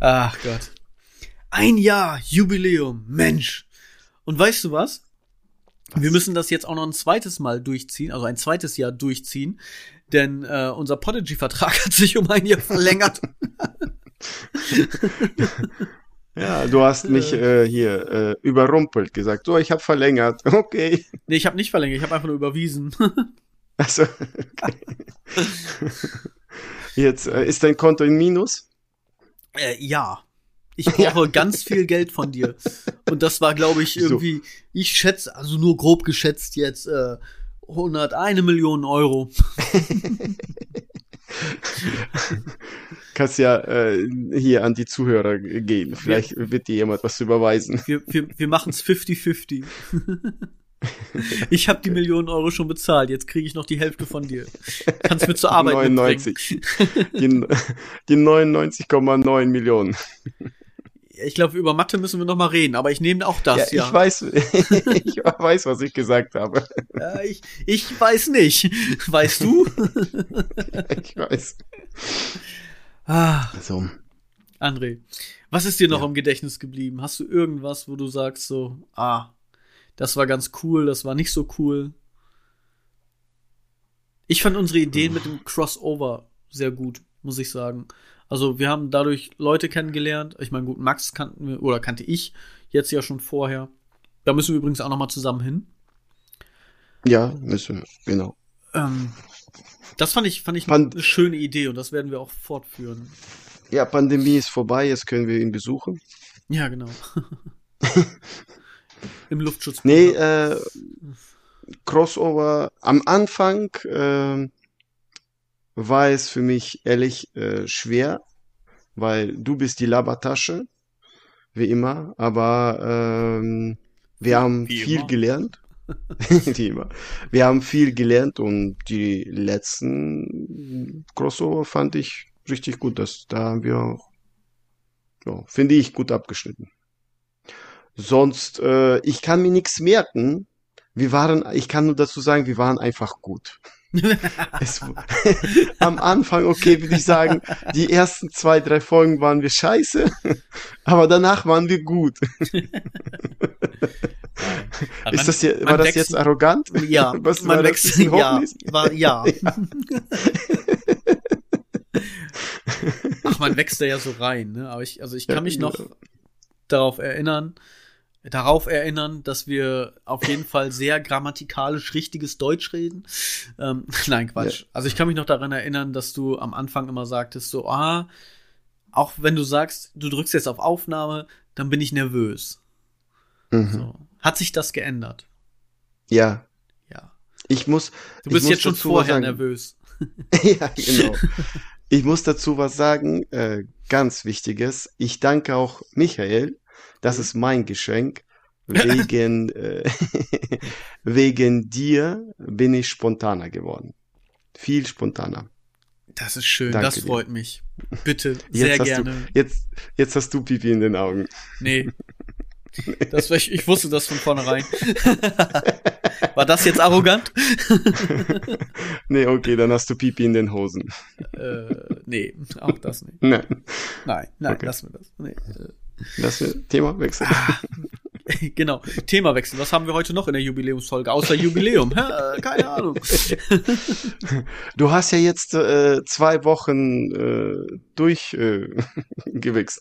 Ach Gott. Ein Jahr Jubiläum, Mensch. Und weißt du was? Wir müssen das jetzt auch noch ein zweites Mal durchziehen, also ein zweites Jahr durchziehen, denn äh, unser Podigy-Vertrag hat sich um ein Jahr verlängert. Ja, du hast mich äh, hier äh, überrumpelt, gesagt, so, ich habe verlängert. Okay. nee, ich habe nicht verlängert, ich habe einfach nur überwiesen. Also, okay. Jetzt äh, ist dein Konto in Minus? äh, ja. Ich brauche ganz viel Geld von dir. Und das war, glaube ich, So. irgendwie, ich schätze, also nur grob geschätzt jetzt, äh, 101 Millionen Euro. Kannst ja äh, hier an die Zuhörer gehen. Vielleicht wird dir jemand was überweisen. Wir, wir, wir machen es 50-50. Ich habe die Millionen Euro schon bezahlt, jetzt kriege ich noch die Hälfte von dir. Kannst mir zur Arbeit 99. Die, die 99,9 Millionen. Ich glaube, über Mathe müssen wir noch mal reden, aber ich nehme auch das, ja. ich weiß, ich weiß, was ich gesagt habe. Ja, ich, ich weiß nicht. Weißt du? Ich weiß. ah, So. André, was ist dir noch Ja. im Gedächtnis geblieben? Hast du irgendwas, wo du sagst so, ah, das war ganz cool, das war nicht so cool? Ich fand unsere Ideen mit dem Crossover sehr gut, muss ich sagen. Also wir haben dadurch Leute kennengelernt. Ich meine, gut, Max kannten wir, oder kannte ich jetzt ja schon vorher. Da müssen wir übrigens auch noch mal zusammen hin. Ja, müssen wir, genau. Ähm, das fand ich, fand ich Fand- eine schöne Idee und das werden wir auch fortführen. Ja, Pandemie ist vorbei, jetzt können wir ihn besuchen. Ja, genau. Im Luftschutz. Nee, äh, Crossover am Anfang ähm, war es für mich ehrlich äh, schwer, weil du bist die Labertasche, wie immer, aber ähm, wir haben Wie viel immer. gelernt. Wie immer. Wir haben viel gelernt und die letzten Crossover fand ich richtig gut. Das, da haben wir auch, ja, finde ich, gut abgeschnitten. Sonst, äh, ich kann mir nichts merken. Wir waren, ich kann nur dazu sagen, wir waren einfach gut. Es, am Anfang, okay, würde ich sagen, die ersten zwei, drei Folgen waren wir scheiße, aber danach waren wir gut. Ist das hier, war das jetzt arrogant? Ja, Was, man wächst, ja, war, ja. Ach, man wächst da ja so rein, ne? Aber ich, also ich kann Ja, mich noch ja. darauf erinnern, darauf erinnern, dass wir auf jeden Fall sehr grammatikalisch richtiges Deutsch reden. Ähm, nein, Quatsch. Also ich kann mich noch daran erinnern, dass du am Anfang immer sagtest, so, ah, auch wenn du sagst, du drückst jetzt auf Aufnahme, dann bin ich nervös. Mhm. So. Hat sich das geändert? Ja, Ja. ich muss. Du ich bist muss jetzt schon vorher nervös. ja, genau. Ich muss dazu was sagen, äh, ganz Wichtiges. Ich danke auch Michael. Das ist mein Geschenk. Wegen, äh, wegen dir bin ich spontaner geworden. Viel spontaner. Das ist schön, Danke das dir. freut mich. Bitte, sehr gerne. Du, jetzt, jetzt hast du Pipi in den Augen. Nee. Das ich, ich wusste das von vornherein. War das jetzt arrogant? nee, okay, dann hast du Pipi in den Hosen. äh, nee, auch das nicht. Nein, Nein, nein, Okay. lassen wir das. Nee. Das Thema wechseln. genau. Themawechsel. Was haben wir heute noch in der Jubiläumsfolge? Außer Jubiläum. Hä? Keine Ahnung. Du hast ja jetzt äh, zwei Wochen äh, durch äh,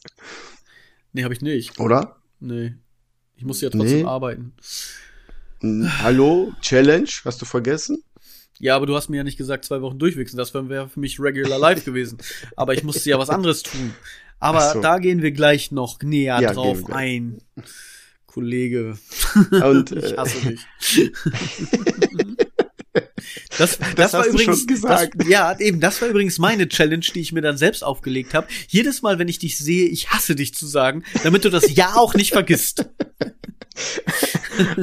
Nee, habe ich nicht. oder? Nee. Ich muss ja trotzdem Nee. arbeiten. Hallo, Challenge, hast du vergessen? Ja, aber du hast mir ja nicht gesagt, zwei Wochen durchwichsen. Das wäre für mich regular life gewesen. Aber ich musste ja was anderes tun. Aber so. da gehen wir gleich noch näher Ja, drauf ein. Kollege. Und, ich äh, hasse dich. Das, das, Das war übrigens, schon gesagt. Das, ja, eben, das war übrigens meine Challenge, die ich mir dann selbst aufgelegt habe. Jedes Mal, wenn ich dich sehe, ich hasse dich zu sagen, damit du das Ja auch nicht vergisst.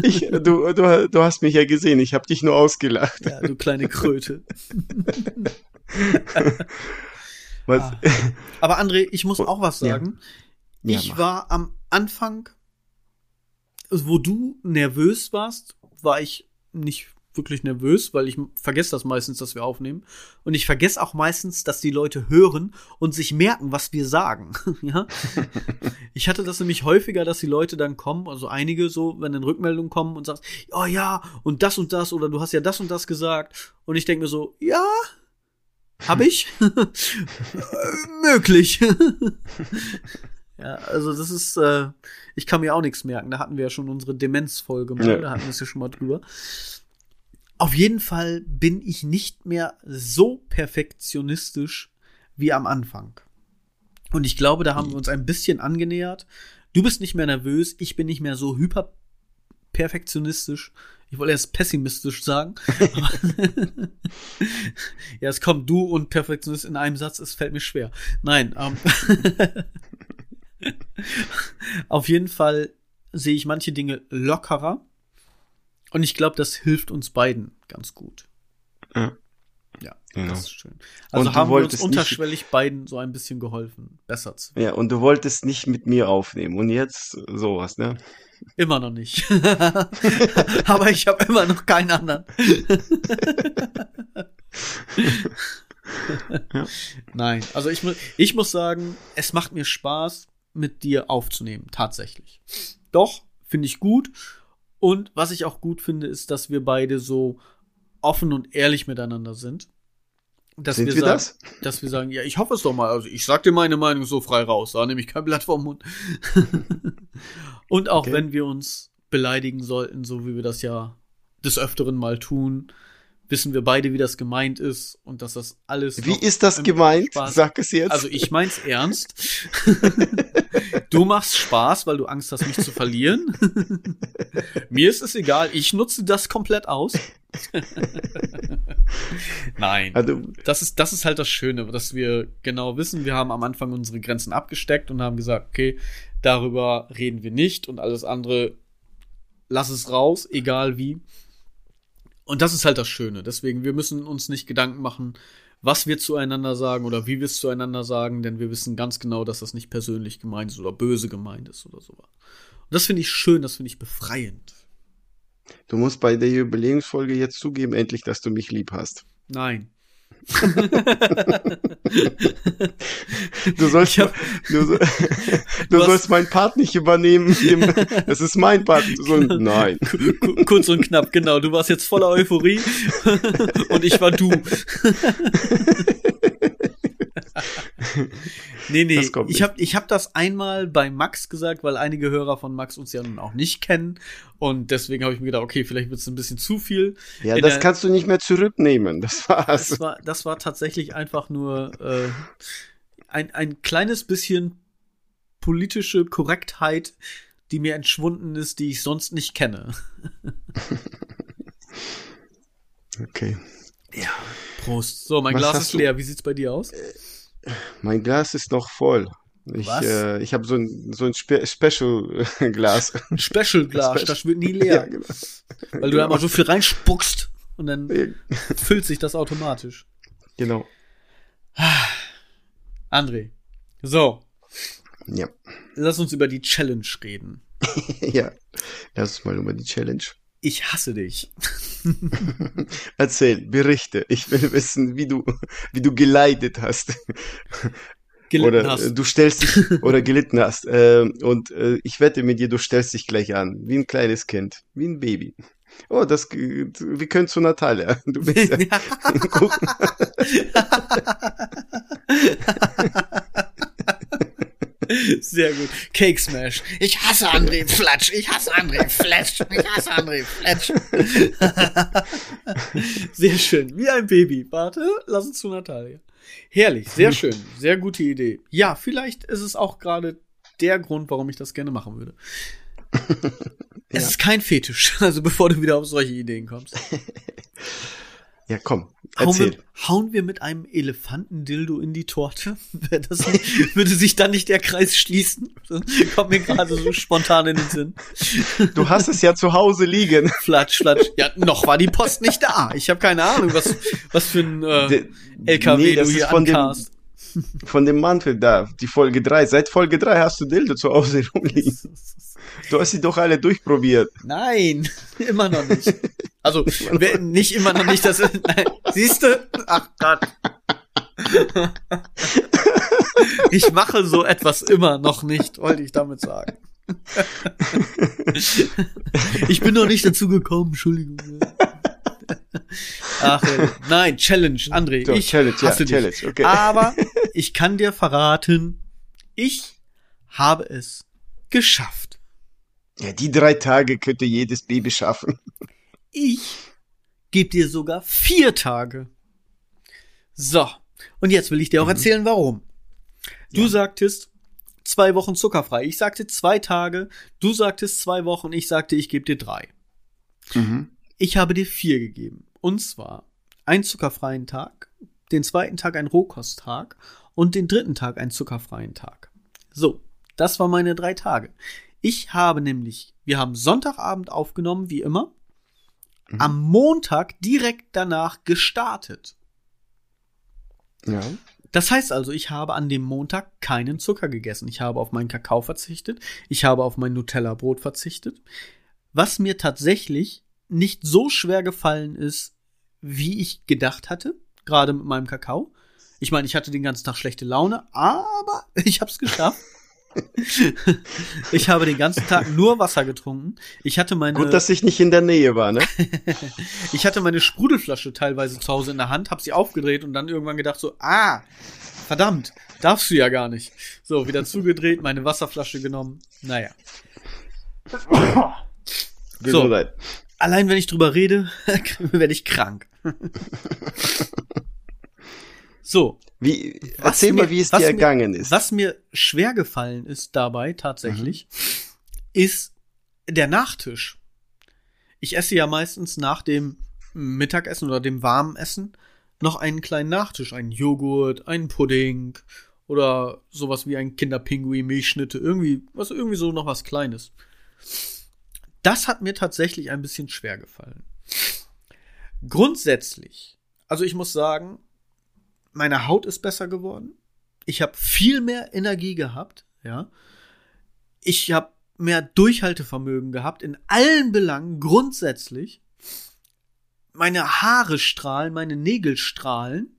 Ich, du, du, du hast mich ja gesehen, ich habe dich nur ausgelacht. Ja, du kleine Kröte. Was, Ah. Aber André, ich muss auch was Ja. sagen. Ja, ich mach. war am Anfang, wo du nervös warst, war ich nicht wirklich nervös, weil ich vergesse das meistens, dass wir aufnehmen. Und ich vergesse auch meistens, dass die Leute hören und sich merken, was wir sagen. ja? Ich hatte das nämlich häufiger, dass die Leute dann kommen, also einige so, wenn dann Rückmeldungen kommen und sagst, oh ja, und das und das, oder du hast ja das und das gesagt. Und ich denke mir so, ja, hab ich? Äh, möglich. ja, also das ist, äh, ich kann mir auch nichts merken. Da hatten wir ja schon unsere Demenzfolge mal, Ja. da hatten wir es ja schon mal drüber. Auf jeden Fall bin ich nicht mehr so perfektionistisch wie am Anfang. Und ich glaube, da haben wir uns ein bisschen angenähert. Du bist nicht mehr nervös, ich bin nicht mehr so hyperperfektionistisch. Ich wollte erst pessimistisch sagen. Ja, es kommt du und Perfektionist in einem Satz, es fällt mir schwer. Nein, ähm, auf jeden Fall sehe ich manche Dinge lockerer. Und ich glaube, das hilft uns beiden ganz gut. Ja. Ja, Genau. das ist schön. Also Und du haben wir uns wolltest nicht- unterschwellig beiden so ein bisschen geholfen, besser zu Ja, und du wolltest nicht mit mir aufnehmen. Und jetzt sowas, ne? Immer noch nicht. Aber ich habe immer noch keinen anderen. Nein, also ich, mu ich muss sagen, es macht mir Spaß, mit dir aufzunehmen, tatsächlich. Doch, finde ich gut. Und was ich auch gut finde, ist, dass wir beide so offen und ehrlich miteinander sind. Dass Sind wir sagen, das? Dass wir sagen, ja, ich hoffe es doch mal. Also ich sag dir meine Meinung so frei raus, da nehme ich kein Blatt vom Mund. und auch Okay. wenn wir uns beleidigen sollten, so wie wir das ja des Öfteren mal tun, wissen wir beide, wie das gemeint ist und dass das alles. Wie ist das gemeint? Spaß- Sag es jetzt. Also ich mein's ernst. du machst Spaß, weil du Angst hast, mich zu verlieren. Mir ist es egal, ich nutze das komplett aus. Nein. Also, Das ist, das ist halt das Schöne, dass wir genau wissen, wir haben am Anfang unsere Grenzen abgesteckt und haben gesagt, okay, darüber reden wir nicht und alles andere, lass es raus, egal wie. Und das ist halt das Schöne. Deswegen, wir müssen uns nicht Gedanken machen, was wir zueinander sagen oder wie wir es zueinander sagen, denn wir wissen ganz genau, dass das nicht persönlich gemeint ist oder böse gemeint ist oder sowas. Und das finde ich schön, das finde ich befreiend. du musst bei der Jubiläumsfolge jetzt zugeben, endlich, dass du mich lieb hast. Nein. Du sollst, hab- du, so, du, sollst meinen Part nicht übernehmen. Das ist mein Part. So, nein. Ku- Kurz und knapp, genau. Du warst jetzt voller Euphorie und ich war du. nee, nee, ich habe ich hab das einmal bei Max gesagt, weil einige Hörer von Max uns ja nun auch nicht kennen. Und deswegen habe ich mir gedacht, okay, vielleicht wird es ein bisschen zu viel. Ja, In das der- kannst du nicht mehr zurücknehmen. Das war's. Das war, das war tatsächlich einfach nur äh, ein, ein kleines bisschen politische Korrektheit, die mir entschwunden ist, die ich sonst nicht kenne. Okay. Prost. So, mein Was Glas ist leer. Wie sieht's bei dir aus? Mein Glas ist noch voll. Ich, äh, ich habe so ein, so ein Spe Special-Glas. Ein Special-Glas, Special. das wird nie leer. genau. Weil du da immer so viel reinspuckst und dann Ja, füllt sich das automatisch. Genau. André. So, Ja. lass uns über die Challenge reden. ja. Lass uns mal über die Challenge. Ich hasse dich. Erzähl, berichte. Ich will wissen, wie du, wie du geleitet hast. Gelitten oder hast. äh, du stellst dich oder gelitten hast. Ähm, und äh, ich wette mit dir, du stellst dich gleich an, wie ein kleines Kind, wie ein Baby. Oh, das, wir können zu Natalia. Du bist ja, Sehr gut. Cake Smash. Ich hasse André Flatsch. Ich hasse André Flatsch. Ich hasse André Flatsch. Sehr schön. Wie ein Baby. Warte, lass uns zu Natalia. Herrlich. Sehr schön. Sehr gute Idee. Ja, vielleicht ist es auch gerade der Grund, warum ich das gerne machen würde. Es Ja. ist kein Fetisch. Also bevor du wieder auf solche Ideen kommst. ja, komm, Hauen erzähl. wir, hauen wir mit einem Elefantendildo in die Torte? Das würde sich dann nicht der Kreis schließen? Das kommt mir gerade so spontan in den Sinn. Du hast es ja zu Hause liegen. Flatsch, flatsch. Ja, noch war die Post nicht da. Ich habe keine Ahnung, was, was für ein äh, LKW nee, du das ist hier von dem, ankarst. Von dem Mantel da, die Folge 3. Seit Folge 3 hast du Dildo zu Hause rumliegen. Du hast sie doch alle durchprobiert. Nein, immer noch nicht. Also, wer, nicht immer noch nicht. Das, nein, siehst du? Ach Gott. Ich mache so etwas immer noch nicht, wollte ich damit sagen. Ich bin noch nicht dazu gekommen, Entschuldigung. Ach, äh, nein, Challenge, André. So, ich Challenge, ja, hasse dich. Challenge, okay. Aber ich kann dir verraten, ich habe es geschafft. Ja, die drei Tage könnte jedes Baby schaffen. Ich gebe dir sogar vier Tage. So, und jetzt will ich dir auch erzählen, warum. Du sagtest zwei Wochen zuckerfrei. Ich sagte zwei Tage. Du sagtest zwei Wochen. Ich sagte, ich gebe dir drei. Mhm. Ich habe dir vier gegeben. Und zwar einen zuckerfreien Tag, den zweiten Tag einen Rohkosttag und den dritten Tag einen zuckerfreien Tag. So, das waren meine drei Tage. Ich habe nämlich, wir haben Sonntagabend aufgenommen, wie immer, am Montag direkt danach gestartet. Ja. Das heißt also, ich habe an dem Montag keinen Zucker gegessen. Ich habe auf meinen Kakao verzichtet. Ich habe auf mein Nutella-Brot verzichtet. Was mir tatsächlich nicht so schwer gefallen ist, wie ich gedacht hatte, gerade mit meinem Kakao. Ich meine, ich hatte den ganzen Tag schlechte Laune, aber ich habe es geschafft. ich habe den ganzen Tag nur Wasser getrunken. Ich hatte meine Gut, dass ich nicht in der Nähe war, ne? ich hatte meine Sprudelflasche teilweise zu Hause in der Hand, habe sie aufgedreht und dann irgendwann gedacht so, ah, verdammt, darfst du ja gar nicht. So, wieder zugedreht, meine Wasserflasche genommen. Naja. So. Allein wenn ich drüber rede, werde ich krank. so, Wie, erzähl mir- mal, wie es dir mir- ergangen ist. was mir schwer gefallen ist dabei tatsächlich, ist der Nachtisch. Ich esse ja meistens nach dem Mittagessen oder dem warmen Essen noch einen kleinen Nachtisch, einen Joghurt, einen Pudding oder sowas wie ein Kinderpinguin, Milchschnitte, irgendwie, was irgendwie so noch was Kleines. Das hat mir tatsächlich ein bisschen schwer gefallen. Grundsätzlich, also ich muss sagen, meine Haut ist besser geworden. Ich habe viel mehr Energie gehabt, ja. Ich habe mehr Durchhaltevermögen gehabt in allen Belangen grundsätzlich. Meine Haare strahlen, meine Nägel strahlen.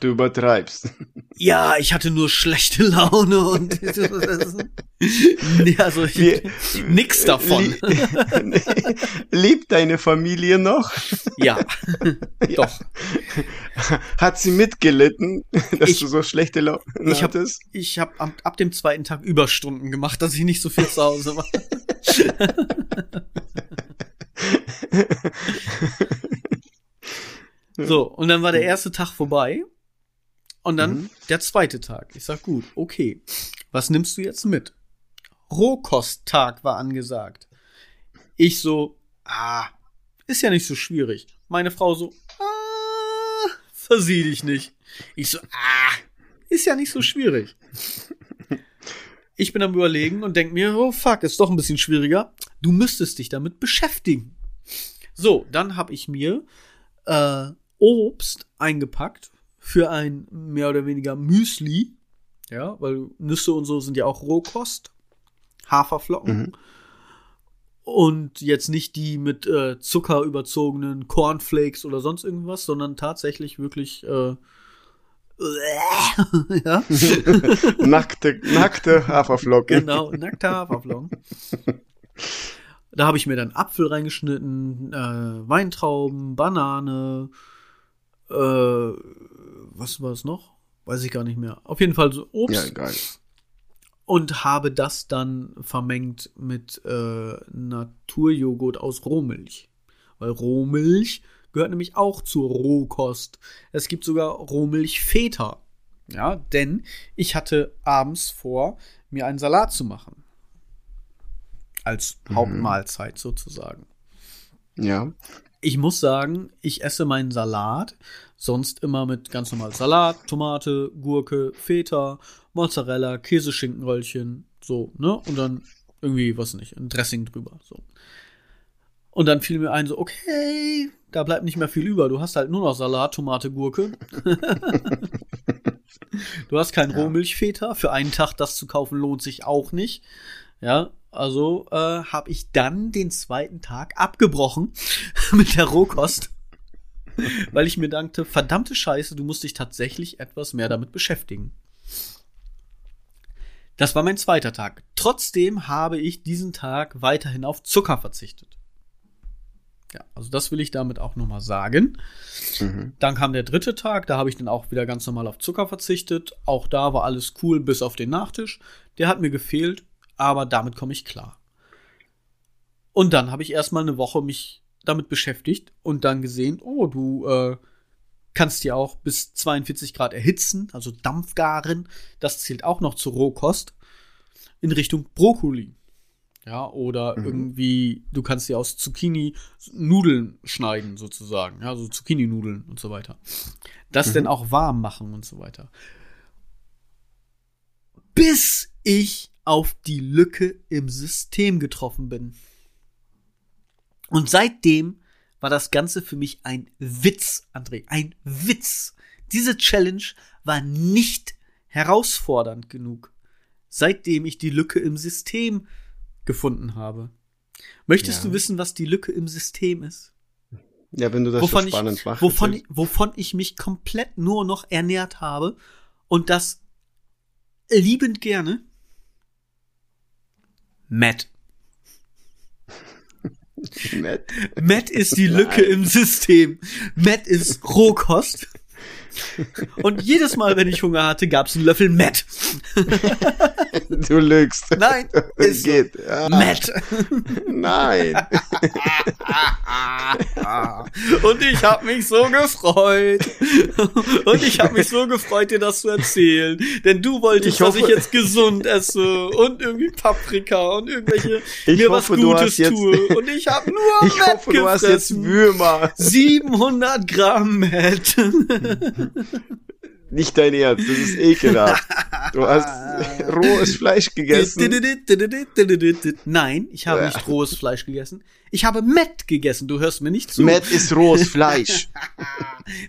Du übertreibst. Ja, ich hatte nur schlechte Laune und nee, also ich, Wir- nix davon. Lie- Liebt deine Familie noch? ja, doch. Hat sie mitgelitten, dass Ich- du so schlechte Laune Ich habe hattest? ich hab ab, ab dem zweiten Tag Überstunden gemacht, dass ich nicht so viel zu Hause war. so, und dann war der erste Tag vorbei. Und dann Mhm. der zweite Tag. Ich sag, gut, okay. Was nimmst du jetzt mit? Rohkosttag war angesagt. Ich so, ah, ist ja nicht so schwierig. Meine Frau so, ah, versieh dich nicht. Ich so, ah, ist ja nicht so schwierig. Ich bin am überlegen und denk mir, oh fuck, ist doch ein bisschen schwieriger. Du müsstest dich damit beschäftigen. So, dann habe ich mir äh, Obst eingepackt für ein mehr oder weniger Müsli. Ja, weil Nüsse und so sind ja auch Rohkost. Haferflocken. Mhm. Und jetzt nicht die mit äh, Zucker überzogenen Cornflakes oder sonst irgendwas, sondern tatsächlich wirklich äh, ja, nackte, nackte Haferflocken. genau, nackte Haferflocken. Da habe ich mir dann Apfel reingeschnitten, äh, Weintrauben, Banane, äh, was war es noch? Weiß ich gar nicht mehr. Auf jeden Fall so Obst. Ja, geil. und habe das dann vermengt mit äh, Naturjoghurt aus Rohmilch. Weil Rohmilch gehört nämlich auch zur Rohkost. Es gibt sogar Rohmilch Feta. Ja, denn ich hatte abends vor, mir einen Salat zu machen. Als Hauptmahlzeit sozusagen. Ja. Ich muss sagen, ich esse meinen Salat sonst immer mit ganz normal Salat, Tomate, Gurke, Feta, Mozzarella, Käseschinkenröllchen, so, ne? Und dann irgendwie, was nicht, ein Dressing drüber, so. Und dann fiel mir ein, so, okay, da bleibt nicht mehr viel über. Du hast halt nur noch Salat, Tomate, Gurke. du hast kein Rohmilchfeta. Für einen Tag das zu kaufen lohnt sich auch nicht. Ja, also äh, habe ich dann den zweiten Tag abgebrochen mit der Rohkost, weil ich mir dachte, verdammte Scheiße, du musst dich tatsächlich etwas mehr damit beschäftigen. Das war mein zweiter Tag. Trotzdem habe ich diesen Tag weiterhin auf Zucker verzichtet. Ja, also das will ich damit auch nochmal sagen. Mhm. Dann kam der dritte Tag, da habe ich dann auch wieder ganz normal auf Zucker verzichtet. Auch da war alles cool, bis auf den Nachtisch. Der hat mir gefehlt, aber damit komme ich klar. Und dann habe ich erstmal eine Woche mich damit beschäftigt und dann gesehen, oh, du äh, kannst ja auch bis 42 Grad erhitzen, also Dampfgaren. Das zählt auch noch zur Rohkost in Richtung Brokkoli. Ja, oder irgendwie, du kannst dir aus Zucchini Nudeln schneiden, sozusagen. Ja, so Zucchini-Nudeln und so weiter. Das dann auch warm machen und so weiter. Bis ich auf die Lücke im System getroffen bin. Und seitdem war das Ganze für mich ein Witz, André. Ein Witz. Diese Challenge war nicht herausfordernd genug, seitdem ich die Lücke im System gefunden habe. Möchtest Ja. du wissen, was die Lücke im System ist? Ja, wenn du das wovon so spannend ich, machst. wovon, wovon ich mich komplett nur noch ernährt habe und das liebend gerne. Matt. Matt. Matt ist die Lücke Nein. im System. Matt ist Rohkost. Und jedes Mal, wenn ich Hunger hatte, gab's einen Löffel Matt. Du lügst. Nein, Es ist so. geht. Ah. Matt. Nein. Und ich habe mich so gefreut. Und ich habe mich so gefreut, dir das zu erzählen. Denn du wolltest, Ich dass ich hoffe- jetzt gesund esse und irgendwie Paprika und irgendwelche Ich mir hoffe, was Gutes tue. Und ich habe nur Ich Matt hoffe, du hast jetzt gefressen. Würmer. 700 Gramm Matt. Nicht dein Ernst, das ist ekelhaft. Du hast rohes Fleisch gegessen. Nein, ich habe nicht rohes Fleisch gegessen. Ich habe Matt gegessen. Du hörst mir nicht zu. Matt ist rohes Fleisch.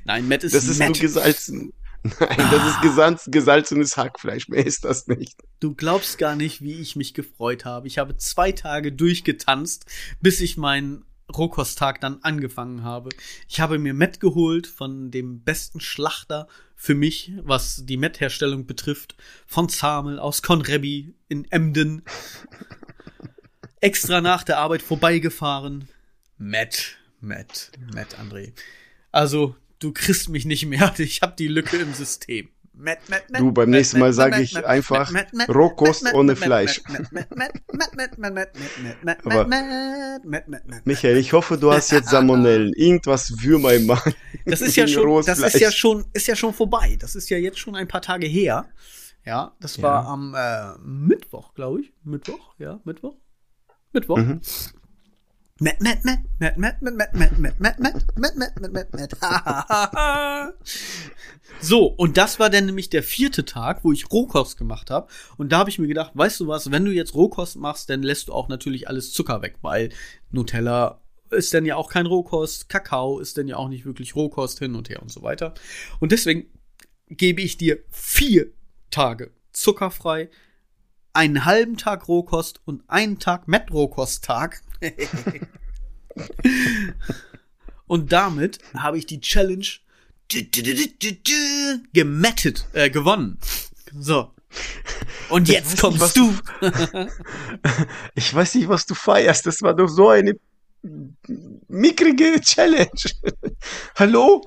Nein, Matt ist Das ist Matt. nur gesalzen. Nein, das ist gesalz, gesalzenes Hackfleisch. Mehr ist das nicht. Du glaubst gar nicht, wie ich mich gefreut habe. Ich habe zwei Tage durchgetanzt, bis ich meinen Rohkosttag dann angefangen habe. Ich habe mir Met geholt von dem besten Schlachter für mich, was die Met-Herstellung betrifft, von Zamel aus Konrebi in Emden. Extra nach der Arbeit vorbeigefahren. Met, Met, Met, André. Also, du kriegst mich nicht mehr. Ich habe die Lücke im System. Met, met, met, du, beim nächsten Mal sage ich einfach Rohkost ohne Fleisch. Aber, Michael, ich hoffe, du hast jetzt Salmonellen. Irgendwas Würmer im Magen. Das ist ja schon, das ist ja schon, ist ja schon vorbei. Das ist ja jetzt schon ein paar Tage her. Ja, das war ja. am äh, Mittwoch, glaube ich. Mittwoch, ja, Mittwoch. Mittwoch. Mhm. Met, met, met, met, met, met, met, met, met, met, met, met, met, met, met. So, und das war dann nämlich der vierte Tag, wo ich Rohkost gemacht habe. Und da habe ich mir gedacht, weißt du was, wenn du jetzt Rohkost machst, dann lässt du auch natürlich alles Zucker weg, weil Nutella ist dann ja auch kein Rohkost, Kakao ist dann ja auch nicht wirklich Rohkost hin und her und so weiter. Und deswegen gebe ich dir vier Tage zuckerfrei, einen halben Tag Rohkost und einen Tag Met-Rohkost-Tag. und damit habe ich die Challenge gemettet, äh, gewonnen. So. Und jetzt nicht, kommst was du. Ich weiß nicht, was du feierst. Das war doch so eine mickrige Challenge. Hallo?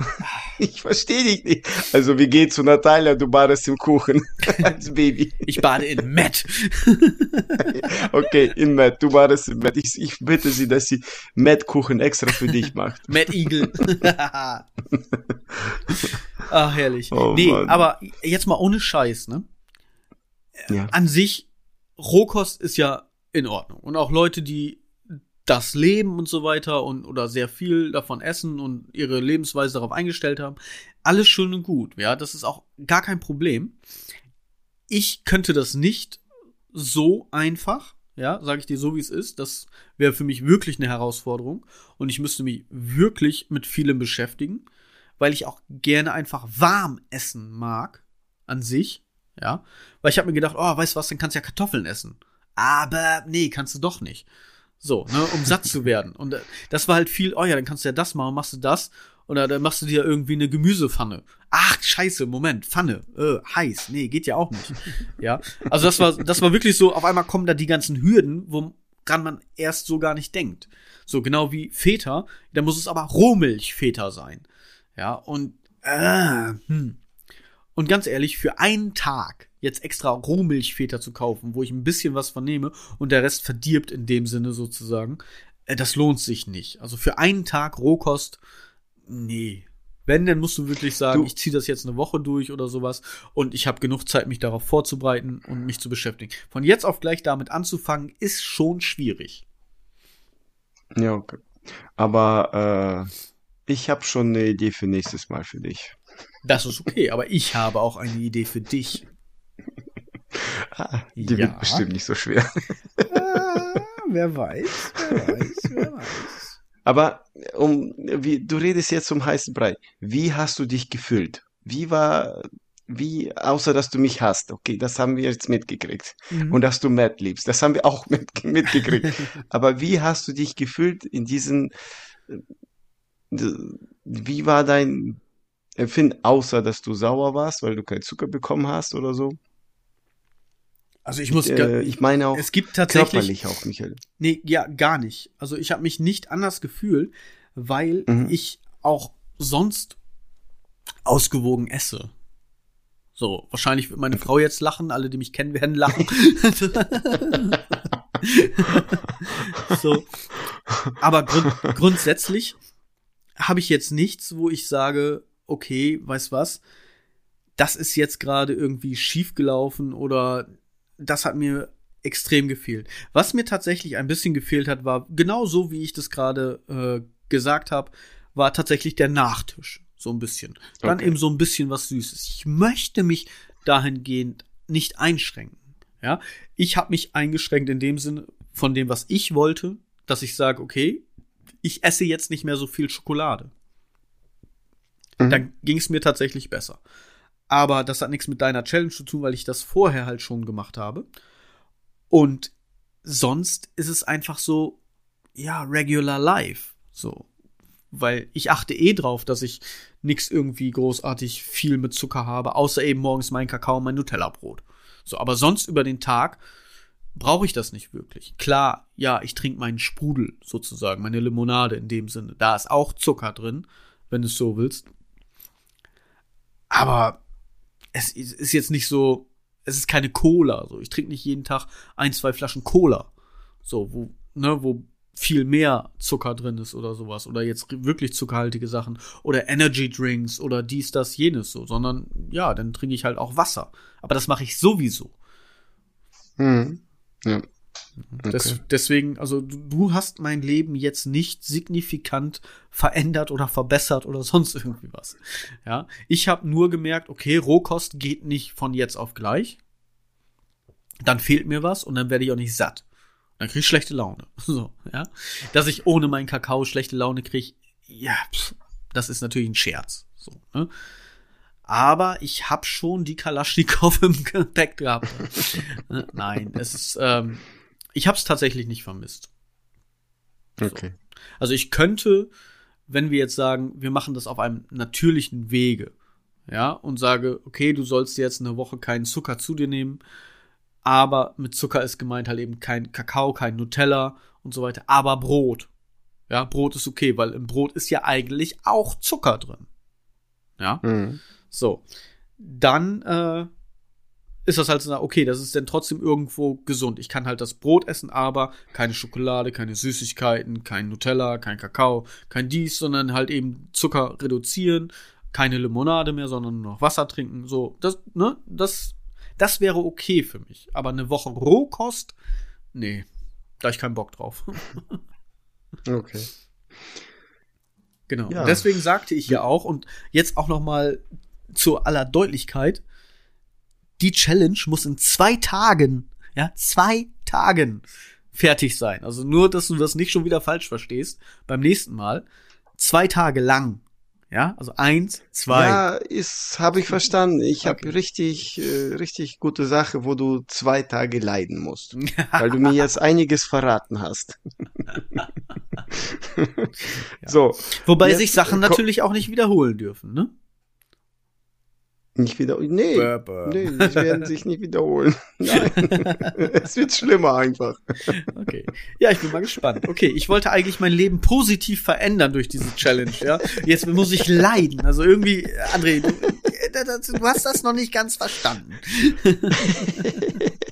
Ich verstehe dich nicht. Also, wir gehen zu Natalia, du badest im Kuchen als Baby. Ich bade in Met. Okay, in Matt, du badest in Matt. Ich, ich bitte sie, dass sie Matt-Kuchen extra für dich macht. Matt Eagle. ah, herrlich. Oh, nee, Mann. aber jetzt mal ohne Scheiß, ne? Ja. An sich, Rohkost ist ja in Ordnung. Und auch Leute, die das leben und so weiter und oder sehr viel davon essen und ihre Lebensweise darauf eingestellt haben, alles schön und gut. Ja, das ist auch gar kein Problem. Ich könnte das nicht so einfach, ja, sage ich dir so, wie es ist. Das wäre für mich wirklich eine Herausforderung und ich müsste mich wirklich mit vielem beschäftigen, weil ich auch gerne einfach warm essen mag an sich, ja. Weil ich habe mir gedacht, oh, weißt du was, dann kannst du ja Kartoffeln essen. Aber nee, kannst du doch nicht. So, ne, um satt zu werden. Und äh, das war halt viel, oh ja, dann kannst du ja das machen, machst du das. Oder dann machst du dir irgendwie eine Gemüsepfanne. Ach, scheiße, Moment, Pfanne, äh, heiß. Nee, geht ja auch nicht. Ja. Also das war, das war wirklich so, auf einmal kommen da die ganzen Hürden, woran man erst so gar nicht denkt. So, genau wie Feta, da muss es aber Rohmilchfeta sein. Ja, und, äh, hm. Und ganz ehrlich, für einen Tag jetzt extra Rohmilchfeta zu kaufen, wo ich ein bisschen was vernehme und der Rest verdirbt in dem Sinne sozusagen, äh, das lohnt sich nicht. Also für einen Tag Rohkost, nee. Wenn, dann musst du wirklich sagen, Du- ich ziehe das jetzt eine Woche durch oder sowas und ich habe genug Zeit, mich darauf vorzubereiten und mich zu beschäftigen. Von jetzt auf gleich damit anzufangen, ist schon schwierig. Ja, okay. Aber äh, ich habe schon eine Idee für nächstes Mal für dich. Das ist okay, aber ich habe auch eine Idee für dich. Ah, die Ja. wird bestimmt nicht so schwer. Ah, wer weiß, wer weiß, wer weiß. Aber um, wie, du redest jetzt um heißen Brei. Wie hast du dich gefühlt? wie war, wie, außer dass du mich hast, okay, das haben wir jetzt mitgekriegt. Mhm. Und dass du Matt liebst, das haben wir auch mit, mitgekriegt. Aber wie hast du dich gefühlt in diesen, äh, wie war dein Empfinden, außer dass du sauer warst, weil du keinen Zucker bekommen hast oder so? Also ich muss, Äh, ich meine auch es gibt tatsächlich, körperlich auch, Michael. nee, ja, gar nicht. Also ich habe mich nicht anders gefühlt, weil Mhm. ich auch sonst ausgewogen esse. So, wahrscheinlich wird meine Frau jetzt lachen, alle, die mich kennen, werden lachen. so. Aber grund grundsätzlich habe ich jetzt nichts, wo ich sage, okay, weißt was, das ist jetzt gerade irgendwie schief gelaufen oder das hat mir extrem gefehlt. Was mir tatsächlich ein bisschen gefehlt hat, war genau so, wie ich das gerade äh, gesagt habe, war tatsächlich der Nachtisch. So ein bisschen. Dann Okay. eben so ein bisschen was Süßes. Ich möchte mich dahingehend nicht einschränken. Ja, ich habe mich eingeschränkt in dem Sinne von dem, was ich wollte, dass ich sage, okay, ich esse jetzt nicht mehr so viel Schokolade. Mhm. Dann ging es mir tatsächlich besser. Aber das hat nichts mit deiner Challenge zu tun, weil ich das vorher halt schon gemacht habe. Und sonst ist es einfach so, ja, regular life. So. Weil ich achte eh drauf, dass ich nichts irgendwie großartig viel mit Zucker habe, außer eben morgens mein Kakao und mein Nutella-Brot. So, aber sonst über den Tag brauche ich das nicht wirklich. Klar, ja, ich trinke meinen Sprudel sozusagen, meine Limonade in dem Sinne. Da ist auch Zucker drin, wenn du es so willst. Aber es ist jetzt nicht so, es ist keine Cola. So, ich trinke nicht jeden Tag ein, zwei Flaschen Cola. So, wo, ne, wo viel mehr Zucker drin ist oder sowas. Oder jetzt wirklich zuckerhaltige Sachen. Oder Energy Drinks oder dies, das, jenes so. Sondern ja, dann trinke ich halt auch Wasser. Aber das mache ich sowieso. Mhm. Ja. Okay. deswegen, also du, du hast mein Leben jetzt nicht signifikant verändert oder verbessert oder sonst irgendwie was. Ja, ich habe nur gemerkt, okay, Rohkost geht nicht von jetzt auf gleich. Dann fehlt mir was und dann werde ich auch nicht satt. Dann kriege ich schlechte Laune. So, ja. Dass ich ohne meinen Kakao schlechte Laune kriege, ja, pff, das ist natürlich ein Scherz. So, ne? Aber ich habe schon die Kalaschnikow im Gepäck gehabt. Ne? Nein, es ist, ähm, ich habe es tatsächlich nicht vermisst. Okay. Also ich könnte, wenn wir jetzt sagen, wir machen das auf einem natürlichen Wege, ja, und sage, okay, du sollst jetzt eine Woche keinen Zucker zu dir nehmen, aber mit Zucker ist gemeint halt eben kein Kakao, kein Nutella und so weiter, aber Brot. Ja, Brot ist okay, weil im Brot ist ja eigentlich auch Zucker drin. Ja. Mhm. So. Dann äh, ist das halt so, okay, das ist dann trotzdem irgendwo gesund. Ich kann halt das Brot essen, aber keine Schokolade, keine Süßigkeiten, kein Nutella, kein Kakao, kein dies, sondern halt eben Zucker reduzieren, keine Limonade mehr, sondern nur noch Wasser trinken. So, das, ne, das, das wäre okay für mich. Aber eine Woche Rohkost, nee, da ich keinen Bock drauf. Okay. Genau. Ja. Deswegen sagte ich ja auch und jetzt auch noch mal zu aller Deutlichkeit, die Challenge muss in zwei Tagen, ja, zwei Tagen fertig sein. Also nur, dass du das nicht schon wieder falsch verstehst beim nächsten Mal. Zwei Tage lang. Ja, also eins, zwei. Ja, ist, habe ich verstanden. Ich Okay. habe richtig, äh, richtig gute Sache, wo du zwei Tage leiden musst, weil du mir jetzt einiges verraten hast. So, Wobei jetzt, sich Sachen natürlich auch nicht wiederholen dürfen, ne? Nicht wieder, nee, bäh. nee, die werden sich nicht wiederholen. Nein, es wird schlimmer einfach. Okay. Ja, ich bin mal gespannt. Okay, ich wollte eigentlich mein Leben positiv verändern durch diese Challenge, ja. Jetzt muss ich leiden. Also irgendwie, André, du, du hast das noch nicht ganz verstanden.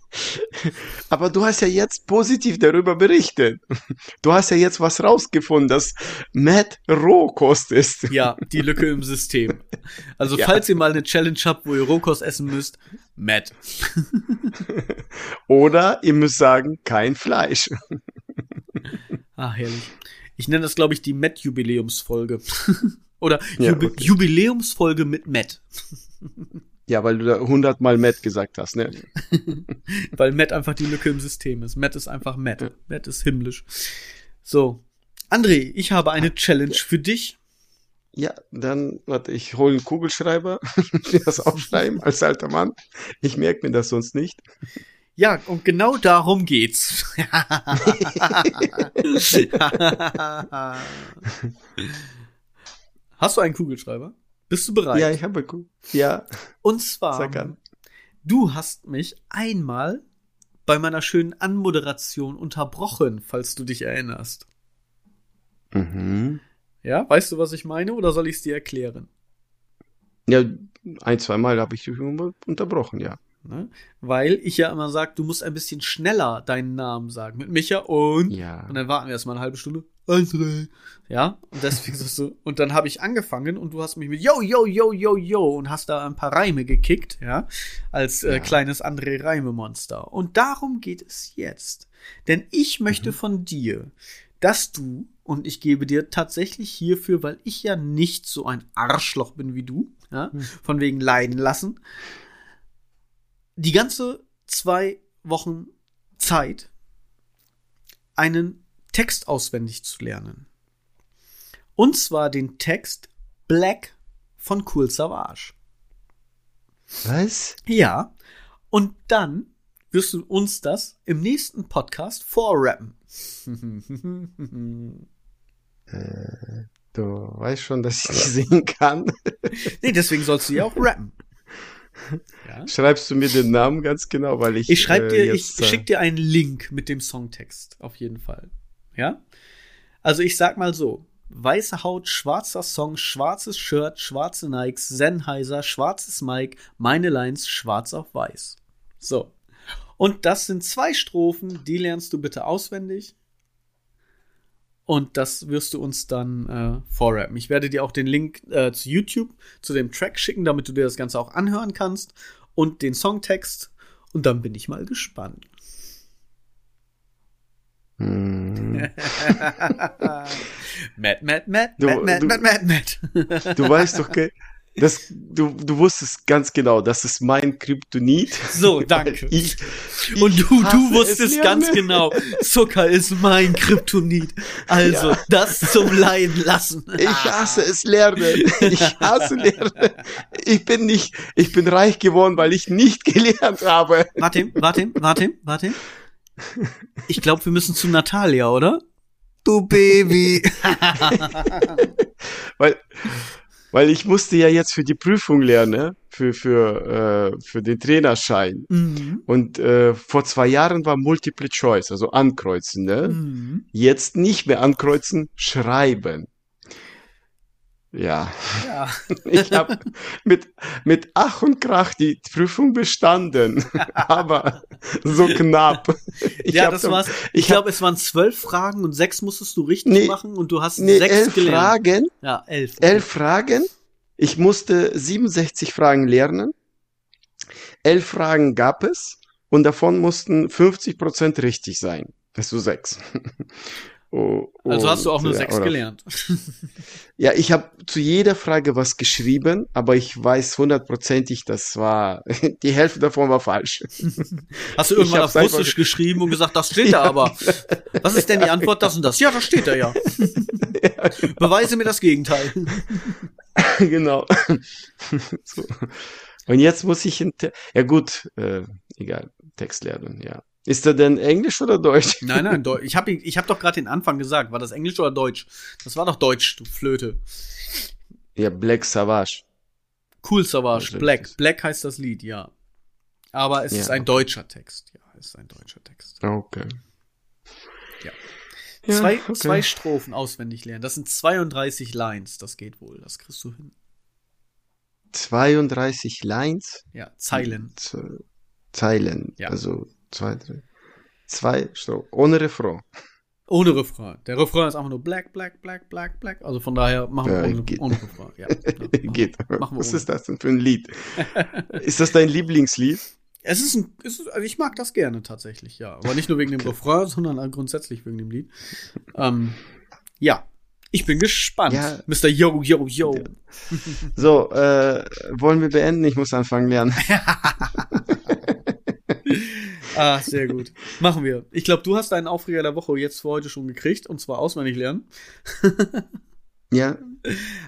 Aber du hast ja jetzt positiv darüber berichtet. Du hast ja jetzt was rausgefunden, dass Matt Rohkost ist. Ja, die Lücke im System. Also, Ja. falls ihr mal eine Challenge habt, wo ihr Rohkost essen müsst, Matt. Oder ihr müsst sagen, kein Fleisch. Ah, herrlich. Ich nenne das, glaube ich, die Matt-Jubiläumsfolge. Oder Ja, Jubi okay. Jubiläumsfolge mit Matt. Ja, weil du da hundertmal Matt gesagt hast, ne? Weil Matt einfach die Lücke im System ist. Matt ist einfach Matt. Matt ist himmlisch. So. André, ich habe eine Challenge für dich. Ja, dann, warte, ich hole einen Kugelschreiber, will das aufschreiben als alter Mann. Ich merke mir das sonst nicht. Ja, und genau darum geht's. Hast du einen Kugelschreiber? Bist du bereit? Ja, ich habe Kugel. Ja. Und zwar, du hast mich einmal bei meiner schönen Anmoderation unterbrochen, falls du dich erinnerst. Mhm. Ja, weißt du, was ich meine, oder soll ich es dir erklären? Ja, ein, zwei Mal habe ich dich unterbrochen, ja. Ne? Weil ich ja immer sage, du musst ein bisschen schneller deinen Namen sagen. Mit Micha und. Ja. Und dann warten wir erstmal eine halbe Stunde. André. Ja, und deswegen sagst du. Und dann habe ich angefangen und du hast mich mit Yo, yo, yo, yo, yo und hast da ein paar Reime gekickt, ja, als äh, Ja. kleines André Reimemonster. Und darum geht es jetzt. Denn ich möchte von dir, dass du, und ich gebe dir tatsächlich hierfür, weil ich ja nicht so ein Arschloch bin wie du, ja, von wegen leiden lassen, die ganze zwei Wochen Zeit, einen Text auswendig zu lernen. Und zwar den Text Black von Cool Savage. Was? Ja. Und dann wirst du uns das im nächsten Podcast vorrappen. Äh, du weißt schon, dass ich nicht singen kann. nee, deswegen sollst du ja auch rappen. Ja? Schreibst du mir den Namen ganz genau, weil ich. Ich schreib äh, dir, ich jetzt, äh, schick dir einen Link mit dem Songtext, auf jeden Fall. Ja? Also ich sag mal so. Weiße Haut, schwarzer Song, schwarzes Shirt, schwarze Nikes, Sennheiser, schwarzes Mic, meine Lines schwarz auf weiß. So. Und das sind zwei Strophen, die lernst du bitte auswendig. Und das wirst du uns dann äh, vorrappen. Ich werde dir auch den Link äh, zu YouTube, zu dem Track schicken, damit du dir das Ganze auch anhören kannst. Und den Songtext. Und dann bin ich mal gespannt. Hm. Matt, Matt, Matt, Du- Matt, Matt, du- Matt, Matt, Matt. Du weißt doch, okay, das, du, du wusstest ganz genau, das ist mein Kryptonit. So, danke. Ich, Und ich du, hasse du es wusstest ganz genau, Zucker ist mein Kryptonit. Also, Ja. das zum Leiden lassen. Ich hasse es lernen. Ich hasse lernen. Ich bin nicht, ich bin reich geworden, weil ich nicht gelernt habe. Warte, warte, warte, warte. Ich glaube, wir müssen zu Natalia, oder? Du Baby. Weil, weil ich musste ja jetzt für die Prüfung lernen, für, für, äh, für den Trainerschein. Mhm. Und äh, vor zwei Jahren war Multiple Choice, also ankreuzen, ne? Mhm. Jetzt nicht mehr ankreuzen, schreiben. Ja, Ja. ich habe mit, mit Ach und Krach die Prüfung bestanden, aber so knapp. Ich ja, das war's. Ich, ich glaube, es waren zwölf Fragen und sechs musstest du richtig Nee, machen und du hast Nee, sechs elf gelernt. Fragen, Ja, elf. elf Fragen. Ich musste 67 Fragen lernen. Elf Fragen gab es und davon mussten 50 Prozent richtig sein. Also sechs. Oh, Also hast du auch und, nur ja, sechs oder- gelernt. Ja, ich habe zu jeder Frage was geschrieben, aber ich weiß hundertprozentig, das war, die Hälfte davon war falsch. Hast du irgendwann auf Russisch geschrieben und gesagt, das steht da aber. Was ist denn die Antwort, das und das? Ja, das steht da ja. Beweise mir das Gegenteil. genau. so. Und jetzt muss ich, ja gut, äh, egal, Text lernen, ja. Ist er denn Englisch oder Deutsch? Nein, nein, Deu ich habe ich hab doch gerade den Anfang gesagt. War das Englisch oder Deutsch? Das war doch Deutsch, du Flöte. Ja, Black Savage. Cool Savage, Black. Black heißt das Lied, ja. Aber es Ja, ist ein deutscher Text. Ja, es ist ein deutscher Text. Okay. Ja. Ja, zwei, okay. zwei Strophen auswendig lernen. Das sind 32 Lines. Das geht wohl. Das kriegst du hin. 32 Lines, Ja, Zeilen. Zeilen, Ja. also zwei, drei, zwei, Stro ohne Refrain. Ohne Refrain. Der Refrain ist einfach nur Black, Black, Black, Black, Black. Also von daher machen wir Ja, ohne, geht. ohne Refrain. Ja, machen- Geht. Machen Was ohne. ist das denn für ein Lied? ist das dein Lieblingslied? Es ist ein, es ist, also ich mag das gerne tatsächlich, ja. Aber nicht nur wegen dem Refrain, sondern grundsätzlich wegen dem Lied. Ähm, ja. Ich bin gespannt. Ja. Mr. Yo, yo, yo. So, äh, wollen wir beenden? Ich muss anfangen lernen. Ah, sehr gut. Machen wir. Ich glaube, du hast deinen Aufreger der Woche jetzt für heute schon gekriegt, und zwar auswendig lernen. Ja,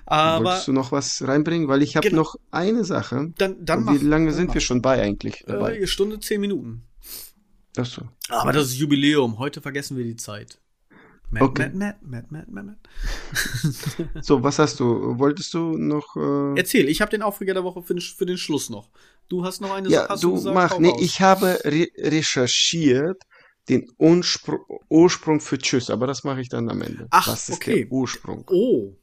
Aber Wolltest du noch was reinbringen? Weil ich habe Genau. noch eine Sache. dann, dann. Wie lange dann sind mach. wir schon bei eigentlich dabei? Äh, Stunde zehn Minuten. Ach so. Aber das ist Jubiläum. Heute vergessen wir die Zeit. Matt, Okay. Matt, Matt, Matt, Matt, Matt. So, was hast du? Wolltest du noch? Äh, Erzähl, ich habe den Aufreger der Woche für den, für den Schluss noch. Du hast noch eine ja, hast du gesagt, mach. Nee, ich habe re recherchiert den Unspr Ursprung für Tschüss, aber das mache ich dann am Ende. Ach, was ist okay. der Ursprung? Oh.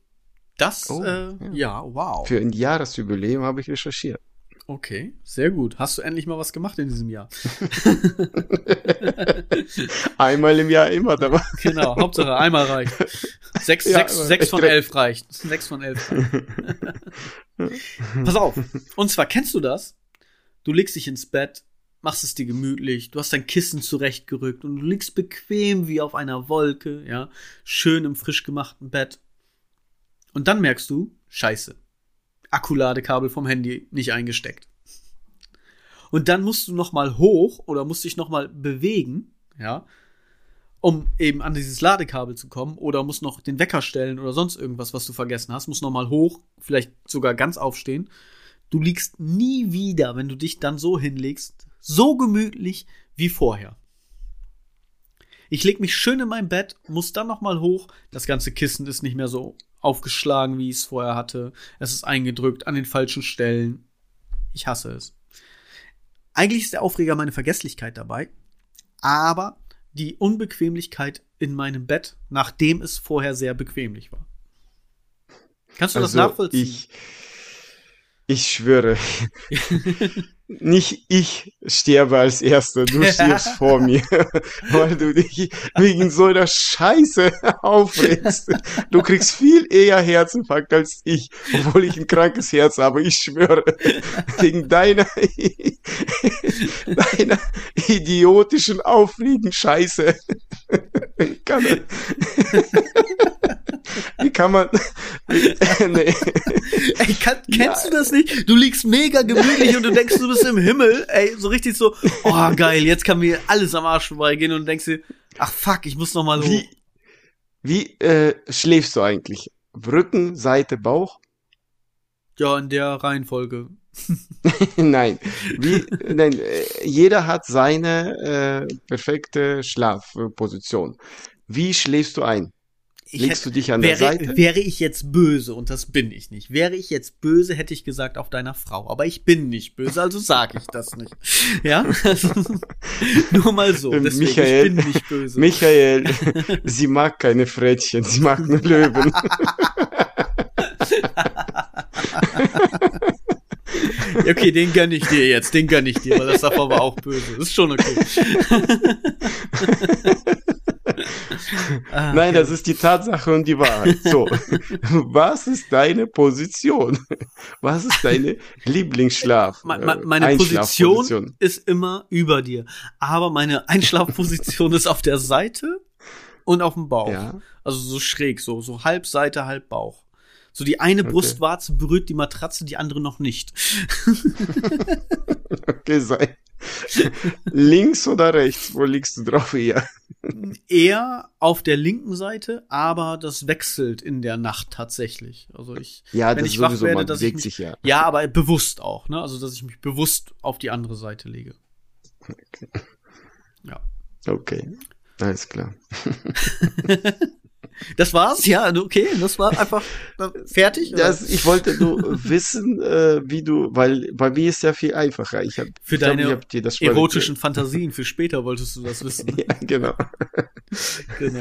Das, Oh, äh, ja. ja. wow. Für ein Jahresjubiläum habe ich recherchiert. Okay, sehr gut. Hast du endlich mal was gemacht in diesem Jahr? Einmal im Jahr immer dabei. Genau, Hauptsache einmal reicht. Sechs, Ja, sechs, sechs von elf reicht. Sechs von elf reicht. Pass auf. Und zwar kennst du das? Du legst dich ins Bett, machst es dir gemütlich, du hast dein Kissen zurechtgerückt und du liegst bequem wie auf einer Wolke, ja, schön im frisch gemachten Bett. Und dann merkst du, scheiße, Akkuladekabel vom Handy nicht eingesteckt. Und dann musst du noch mal hoch oder musst dich noch mal bewegen, ja, um eben an dieses Ladekabel zu kommen oder musst noch den Wecker stellen oder sonst irgendwas, was du vergessen hast, musst noch mal hoch, vielleicht sogar ganz aufstehen. Du liegst nie wieder, wenn du dich dann so hinlegst, so gemütlich wie vorher. Ich leg mich schön in mein Bett, muss dann noch mal hoch. Das ganze Kissen ist nicht mehr so aufgeschlagen, wie ich es vorher hatte. Es ist eingedrückt an den falschen Stellen. Ich hasse es. Eigentlich ist der Aufreger meine Vergesslichkeit dabei, aber die Unbequemlichkeit in meinem Bett, nachdem es vorher sehr bequemlich war. Kannst du das Also, nachvollziehen? Ich, ich schwöre, nicht ich sterbe als Erster, du stirbst vor mir, weil du dich wegen so einer Scheiße aufregst. Du kriegst viel eher Herzinfarkt als ich, obwohl ich ein krankes Herz habe, ich schwöre. Wegen deiner, deiner idiotischen Aufregen Scheiße. Wie kann, wie kann man, nee. Ey, kann, kennst du das nicht? Du liegst mega gemütlich und du denkst, du bist im Himmel. Ey, so richtig so, oh geil, jetzt kann mir alles am Arsch vorbeigehen und denkst dir, ach fuck, ich muss noch mal. Wie, wie äh, schläfst du eigentlich? Rücken, Seite, Bauch? Ja, in der Reihenfolge. nein. Wie, nein, äh, jeder hat seine äh, perfekte Schlafposition. Wie schläfst du ein? Ich Legst hätte- du dich an wäre, der Seite? Wäre ich jetzt böse, und das bin ich nicht, wäre ich jetzt böse, hätte ich gesagt auf deiner Frau. Aber ich bin nicht böse, also sage ich das nicht. Ja? Also, nur mal so. Ähm, Deswegen, Michael, ich bin nicht böse. Michael, sie mag keine Frettchen, sie mag nur Löwen. Okay, den gönn ich dir jetzt, den gönn ich dir, weil das davor war auch böse. Ist schon okay. Ah, Nein, das ist die Tatsache und die Wahrheit. So, was ist deine Position? Was ist deine Lieblingsschlaf? Me- äh, me- meine Einschlafposition? Position ist immer über dir. Aber meine Einschlafposition ist auf der Seite und auf dem Bauch. Ja. Also so schräg, so, so halb Seite, halb Bauch. So die eine Okay. Brustwarze berührt die Matratze, die andere noch nicht. Okay, sei. Links oder rechts? Wo liegst du drauf eher? Eher auf der linken Seite, aber das wechselt in der Nacht tatsächlich. Also ich, Ja, wenn das ich wach werde, dass ich mich, sich ja. Ja, aber bewusst auch, ne? Also dass ich mich bewusst auf die andere Seite lege. Ja. Okay, alles klar. Das war's, ja, okay, das war einfach äh, fertig. Das, ich wollte nur wissen, äh, wie du, weil bei mir ist ja viel einfacher. Ich hab, Für glaub, deine ich erotischen Fantasien für später wolltest du das wissen. Ja, genau. genau.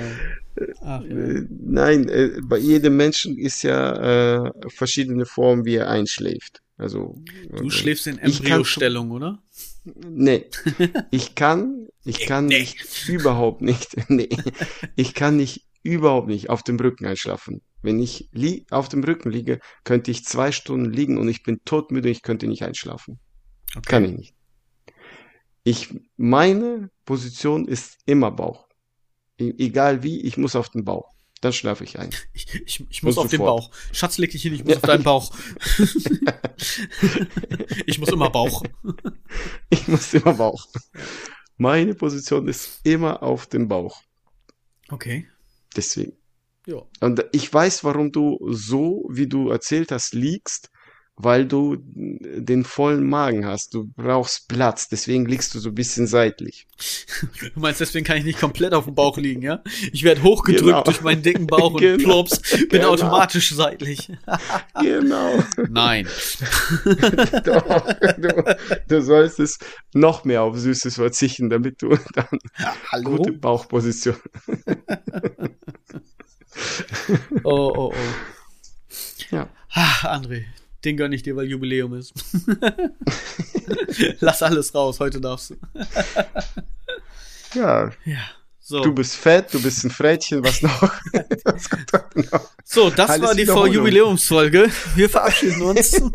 Ach, ja. Äh, Nein, äh, bei jedem Menschen ist ja äh, verschiedene Formen, wie er einschläft. Also Du schläfst in Embryostellung, oder? Nee, ich kann, ich kann Nee. nicht, überhaupt nicht, nee, ich kann nicht, überhaupt nicht auf dem Rücken einschlafen. Wenn ich auf dem Rücken liege, könnte ich zwei Stunden liegen und ich bin todmüde, ich könnte nicht einschlafen. Okay. Kann ich nicht. Ich, meine Position ist immer Bauch. E egal wie, ich muss auf den Bauch. Dann schlafe ich ein. Ich, ich, ich muss Und auf den sofort. Bauch. Schatz, leg dich hin, ich muss Ja. auf deinen Bauch. ich muss immer Bauch. Ich muss immer Bauch. Meine Position ist immer auf dem Bauch. Okay. Deswegen. Ja. Und ich weiß, warum du so, wie du erzählt hast, liegst, weil du den vollen Magen hast. Du brauchst Platz, deswegen liegst du so ein bisschen seitlich. Du meinst, deswegen kann ich nicht komplett auf dem Bauch liegen, ja? Ich werde hochgedrückt Genau. durch meinen dicken Bauch und Genau. plops, bin Genau. automatisch seitlich. Genau. Nein. Doch, du, du sollst es noch mehr auf Süßes verzichten, damit du dann Hallo? gute Bauchposition. Oh, oh, oh. Ja. Ah, André, den gönn ich dir, weil Jubiläum ist. Lass alles raus, heute darfst du. Ja, Ja, so. du bist fett, du bist ein Frettchen, was noch? was noch? So, das Alles war die Wiederholung. Jubiläumsfolge. Wir verabschieden uns.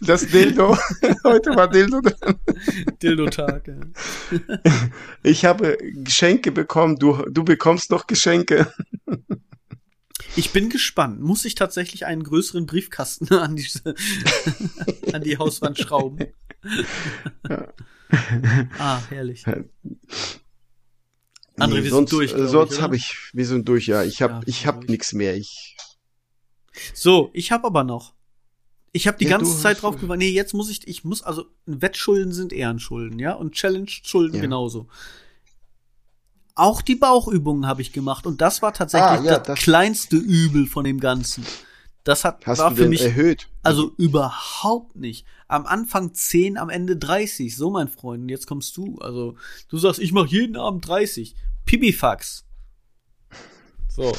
Das Dildo. Heute war Dildo dran. Dildo-Tag. Ja. Ich habe Geschenke bekommen, du, du bekommst noch Geschenke. Ich bin gespannt. Muss ich tatsächlich einen größeren Briefkasten an, diese, an die Hauswand schrauben? ah, herrlich. André, wir sind sonst, durch, äh, sonst habe ich, wir sind durch, ja. Ich Ja, habe, wir ich sind habe nichts mehr. Ich, So, ich habe aber noch. Ich habe die Ja, ganze Zeit drauf gewartet. Nee, jetzt muss ich, ich muss, also Wettschulden sind Ehrenschulden, ja? Und Challenge-Schulden Ja. genauso. Auch die Bauchübungen habe ich gemacht und das war tatsächlich Ah, ja, das, das- kleinste Übel von dem Ganzen. Das hat, hast war du für mich, erhöht? also überhaupt nicht. Am Anfang 10, am Ende 30. So, mein Freund, und jetzt kommst du. Also, du sagst, ich mache jeden Abend 30. Pipifax. So.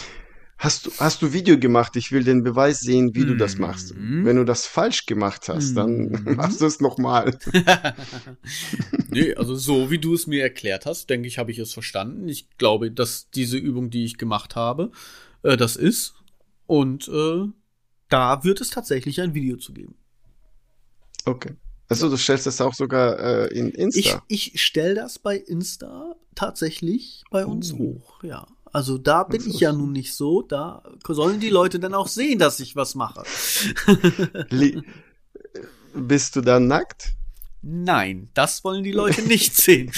Hast du, hast du Video gemacht? Ich will den Beweis sehen, wie du das machst. Mhm. Wenn du das falsch gemacht hast, dann Mhm. machst du es nochmal. nee, also so wie du es mir erklärt hast, denke ich, habe ich es verstanden. Ich glaube, dass diese Übung, die ich gemacht habe, äh, das ist. Und äh, da wird es tatsächlich ein Video zu geben. Okay. Also du stellst das auch sogar äh, in Ich, Insta. ich stelle das bei Insta tatsächlich bei uns Oh. hoch, ja. Also da bin ich ja nun nicht so, da sollen die Leute dann auch sehen, dass ich was mache. Bist du dann nackt? Nein, das wollen die Leute nicht sehen.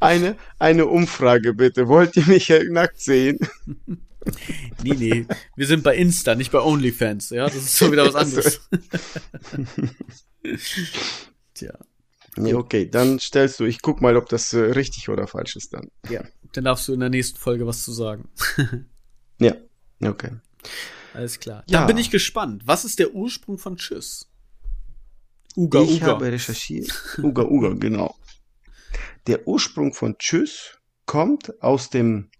Eine, eine Umfrage bitte. Wollt ihr mich nackt sehen? nee, nee, wir sind bei Insta, nicht bei OnlyFans, ja, das ist schon wieder was anderes. Tja, Nee, okay, dann stellst du, ich guck mal, ob das äh, richtig oder falsch ist dann. ja, dann darfst du in der nächsten Folge was zu sagen. Ja, okay. Alles klar. Ja. Dann bin ich gespannt. Was ist der Ursprung von Tschüss? Uga, ich Uga. habe recherchiert. Uga, Uga, genau. Der Ursprung von Tschüss kommt aus dem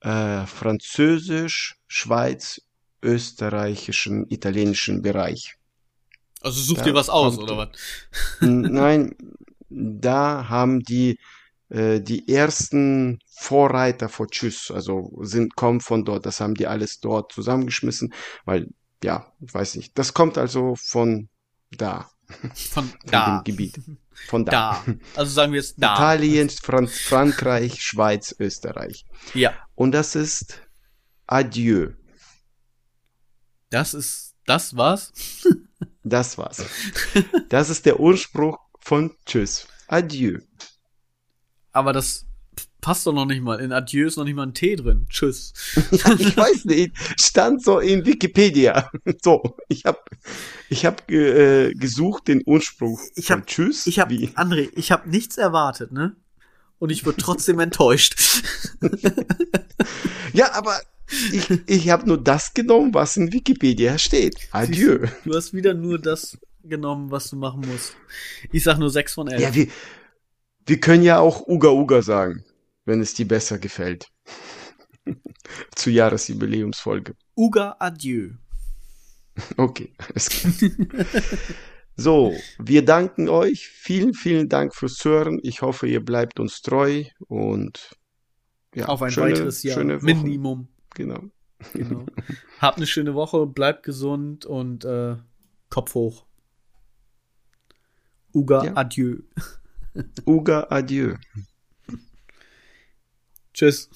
äh, französisch, Schweiz, österreichischen, italienischen Bereich. Also such Da dir was aus, oder was? Nein, da haben die äh, die ersten Vorreiter vor Tschüss, also sind kommen von dort. Das haben die alles dort zusammengeschmissen, weil ja, ich weiß nicht. Das kommt also von da, Von von da. dem Gebiet, von da. Da. Also sagen wir jetzt da. Italien, Fran Frankreich, Schweiz, Österreich. Ja. Und das ist Adieu. Das ist, das war's? Das war's. Das ist der Ursprung von Tschüss. Adieu. Aber das passt doch noch nicht mal. In Adieu ist noch nicht mal ein T drin. Tschüss. Ja, ich weiß nicht. Stand so in Wikipedia. So, ich habe ich hab, äh, gesucht den Ursprung Ich hab- Tschüss. Ich habe? André, ich habe nichts erwartet, ne? Und ich wurde trotzdem enttäuscht. Ja, aber ich, ich habe nur das genommen, was in Wikipedia steht. Adieu. Du hast wieder nur das genommen, was du machen musst. Ich sag nur 6 von 11. Ja, wir, wir können ja auch Uga Uga sagen, wenn es dir besser gefällt. Zur Jahresjubiläumsfolge. Uga Adieu. Okay, alles klar. So, wir danken euch. Vielen, vielen Dank fürs Hören. Ich hoffe, ihr bleibt uns treu und ja, Auf ein schöne- weiteres Jahr. Minimum. Genau. Genau. Habt eine schöne Woche, bleibt gesund und äh, Kopf hoch. Uga Ja. Adieu. Uga Adieu. Tschüss.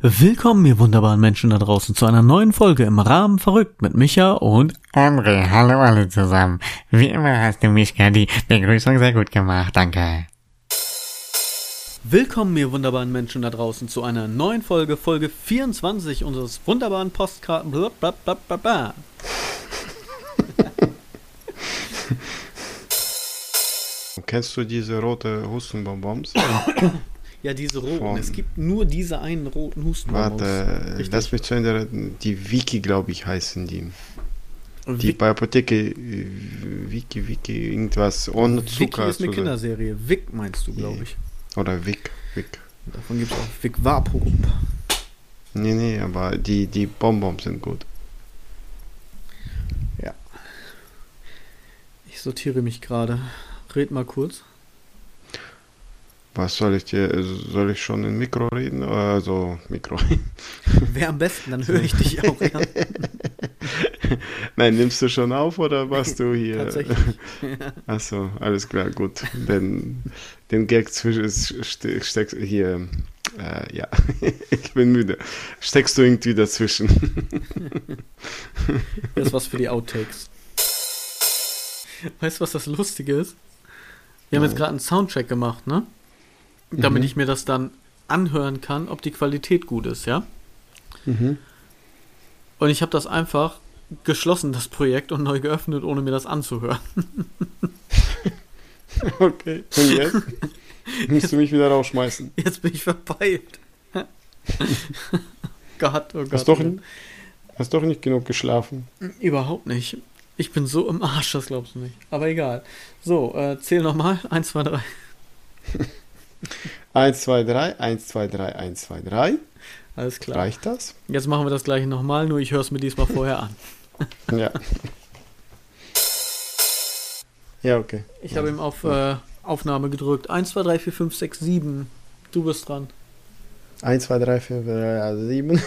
Willkommen, ihr wunderbaren Menschen da draußen, zu einer neuen Folge im Rahmen verrückt mit Micha und André, hallo alle zusammen. Wie immer hast du Mischka die Begrüßung sehr gut gemacht, danke. Willkommen, ihr wunderbaren Menschen da draußen, zu einer neuen Folge, Folge 24 unseres wunderbaren Postkarten. Blablabla. Kennst du diese rote Hustenbonbons? Ja, diese roten. Von- Es gibt nur diese einen roten Hustenbonbons. Warte, Richtig. lass mich zu Ende. Die Wiki, glaube ich, heißen die. Die Vic- bei Apotheke Wiki, Wiki, irgendwas ohne Zucker. ist eine Kinderserie. Vic meinst du, glaube ich. Oder Vic, Vic. Davon gibt es auch Vic Vaporub. Nee, nee, aber die, die Bonbons sind gut. Ich sortiere mich gerade. Red mal kurz. Was soll ich dir, soll ich schon im Mikro reden? Also, Mikro. Wäre am besten, dann höre ich dich auch. Ja. Nein, nimmst du schon auf oder was du hier? Tatsächlich. Achso, alles klar, gut. Den, den Gag zwischen ste- steckst hier. Äh, ja, ich bin müde. Steckst du irgendwie dazwischen? Das ist was für die Outtakes. Weißt du, was das Lustige ist? Wir haben jetzt gerade einen Soundcheck gemacht, ne? Damit Mhm. ich mir das dann anhören kann, ob die Qualität gut ist, ja? Mhm. Und ich habe das einfach geschlossen, das Projekt, und neu geöffnet, ohne mir das anzuhören. Okay, und jetzt? Musst du mich wieder rausschmeißen? Jetzt bin ich verpeilt. Gott, oh Gott. Hast doch, hast doch nicht genug geschlafen. Überhaupt nicht. Ich bin so im Arsch, das glaubst du nicht. Aber egal. So, äh, zähl nochmal. Eins, zwei, drei. 1, 2, 3, 1, 2, 3, 1, 2, 3. Alles klar. Reicht das? Jetzt machen wir das gleiche nochmal, nur ich höre es mir diesmal vorher an. Ja. Ja, okay. Ich habe ihm auf äh, Aufnahme gedrückt. 1, 2, 3, 4, 5, 6, 7. Du bist dran. 1, 2, 3, 4, 3, 7.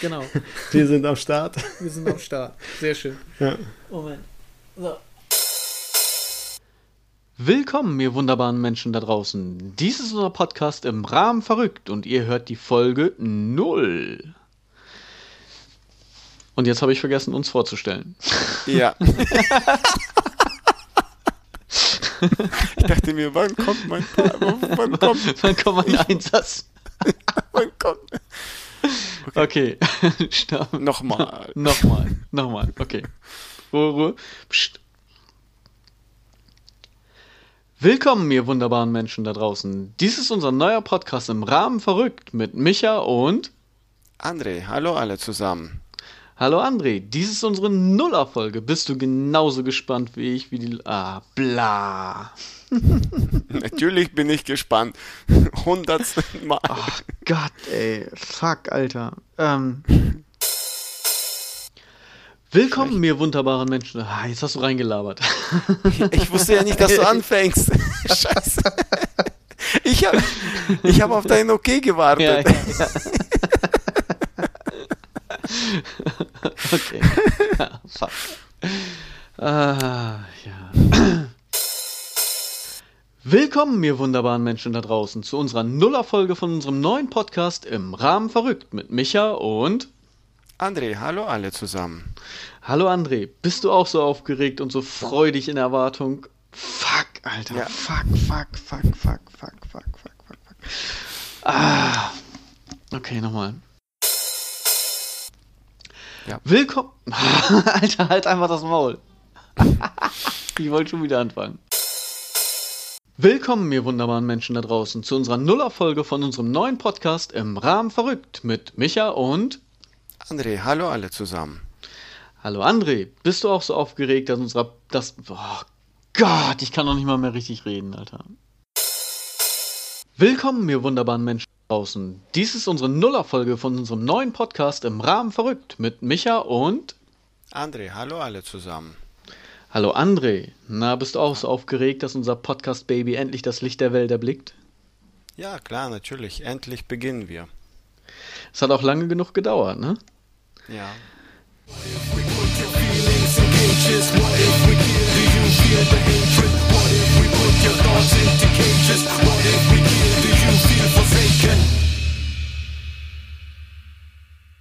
Genau. Wir sind am Start. Wir sind am Start. Sehr schön. Ja. Moment. So. Willkommen, ihr wunderbaren Menschen da draußen. Dies ist unser Podcast im Rahmen verrückt und ihr hört die Folge 0. Und jetzt habe ich vergessen, uns vorzustellen. Ja. ich dachte mir, wann kommt mein wann kommt, Wann kommt mein Einsatz? wann kommt Okay. Stopp. nochmal. Nochmal. Nochmal. Okay. Ruhe, Ruhe. Psst. Willkommen, ihr wunderbaren Menschen da draußen. Dies ist unser neuer Podcast im Rahmen verrückt mit Micha und André, hallo alle zusammen. Hallo André. Dies ist unsere Nullerfolge. Bist du genauso gespannt wie ich, wie die. Ah, bla. Natürlich bin ich gespannt. Hundertsten Mal. Ach Gott, ey. Fuck, Alter. Ähm. Willkommen, ihr wunderbaren Menschen. Ah, jetzt hast du reingelabert. Ich wusste ja nicht, dass du anfängst. Scheiße. Ich habe ich hab auf dein Okay gewartet. Ja, ja, ja. okay. Fuck. Ah, ja. Willkommen, ihr wunderbaren Menschen da draußen, zu unserer Nullerfolge von unserem neuen Podcast im Rahmen verrückt mit Micha und. André, hallo alle zusammen. Hallo André, bist du auch so aufgeregt und so freudig in Erwartung? Fuck, Alter. Ja. Fuck, fuck, fuck, fuck, fuck, fuck, fuck, fuck, fuck. Ah. Okay, nochmal. Ja. Willkommen. Alter, halt einfach das Maul. ich wollte schon wieder anfangen. Willkommen, ihr wunderbaren Menschen da draußen, zu unserer Nullerfolge von unserem neuen Podcast im Rahmen verrückt mit Micha und. André, hallo alle zusammen. Hallo André, bist du auch so aufgeregt, dass unserer. Das. Oh Gott, ich kann noch nicht mal mehr richtig reden, Alter. Willkommen, ihr wunderbaren Menschen da draußen. Dies ist unsere Nullerfolge von unserem neuen Podcast im Rahmen verrückt mit Micha und. André, hallo alle zusammen. Hallo André, na bist du auch so aufgeregt, dass unser Podcast Baby endlich das Licht der Welt erblickt? Ja, klar, natürlich. Endlich beginnen wir. Es hat auch lange genug gedauert, ne? Ja. What if we put your feelings in cages? What if we give? Do you feel the hatred? What if we give? Do you feel forsaken?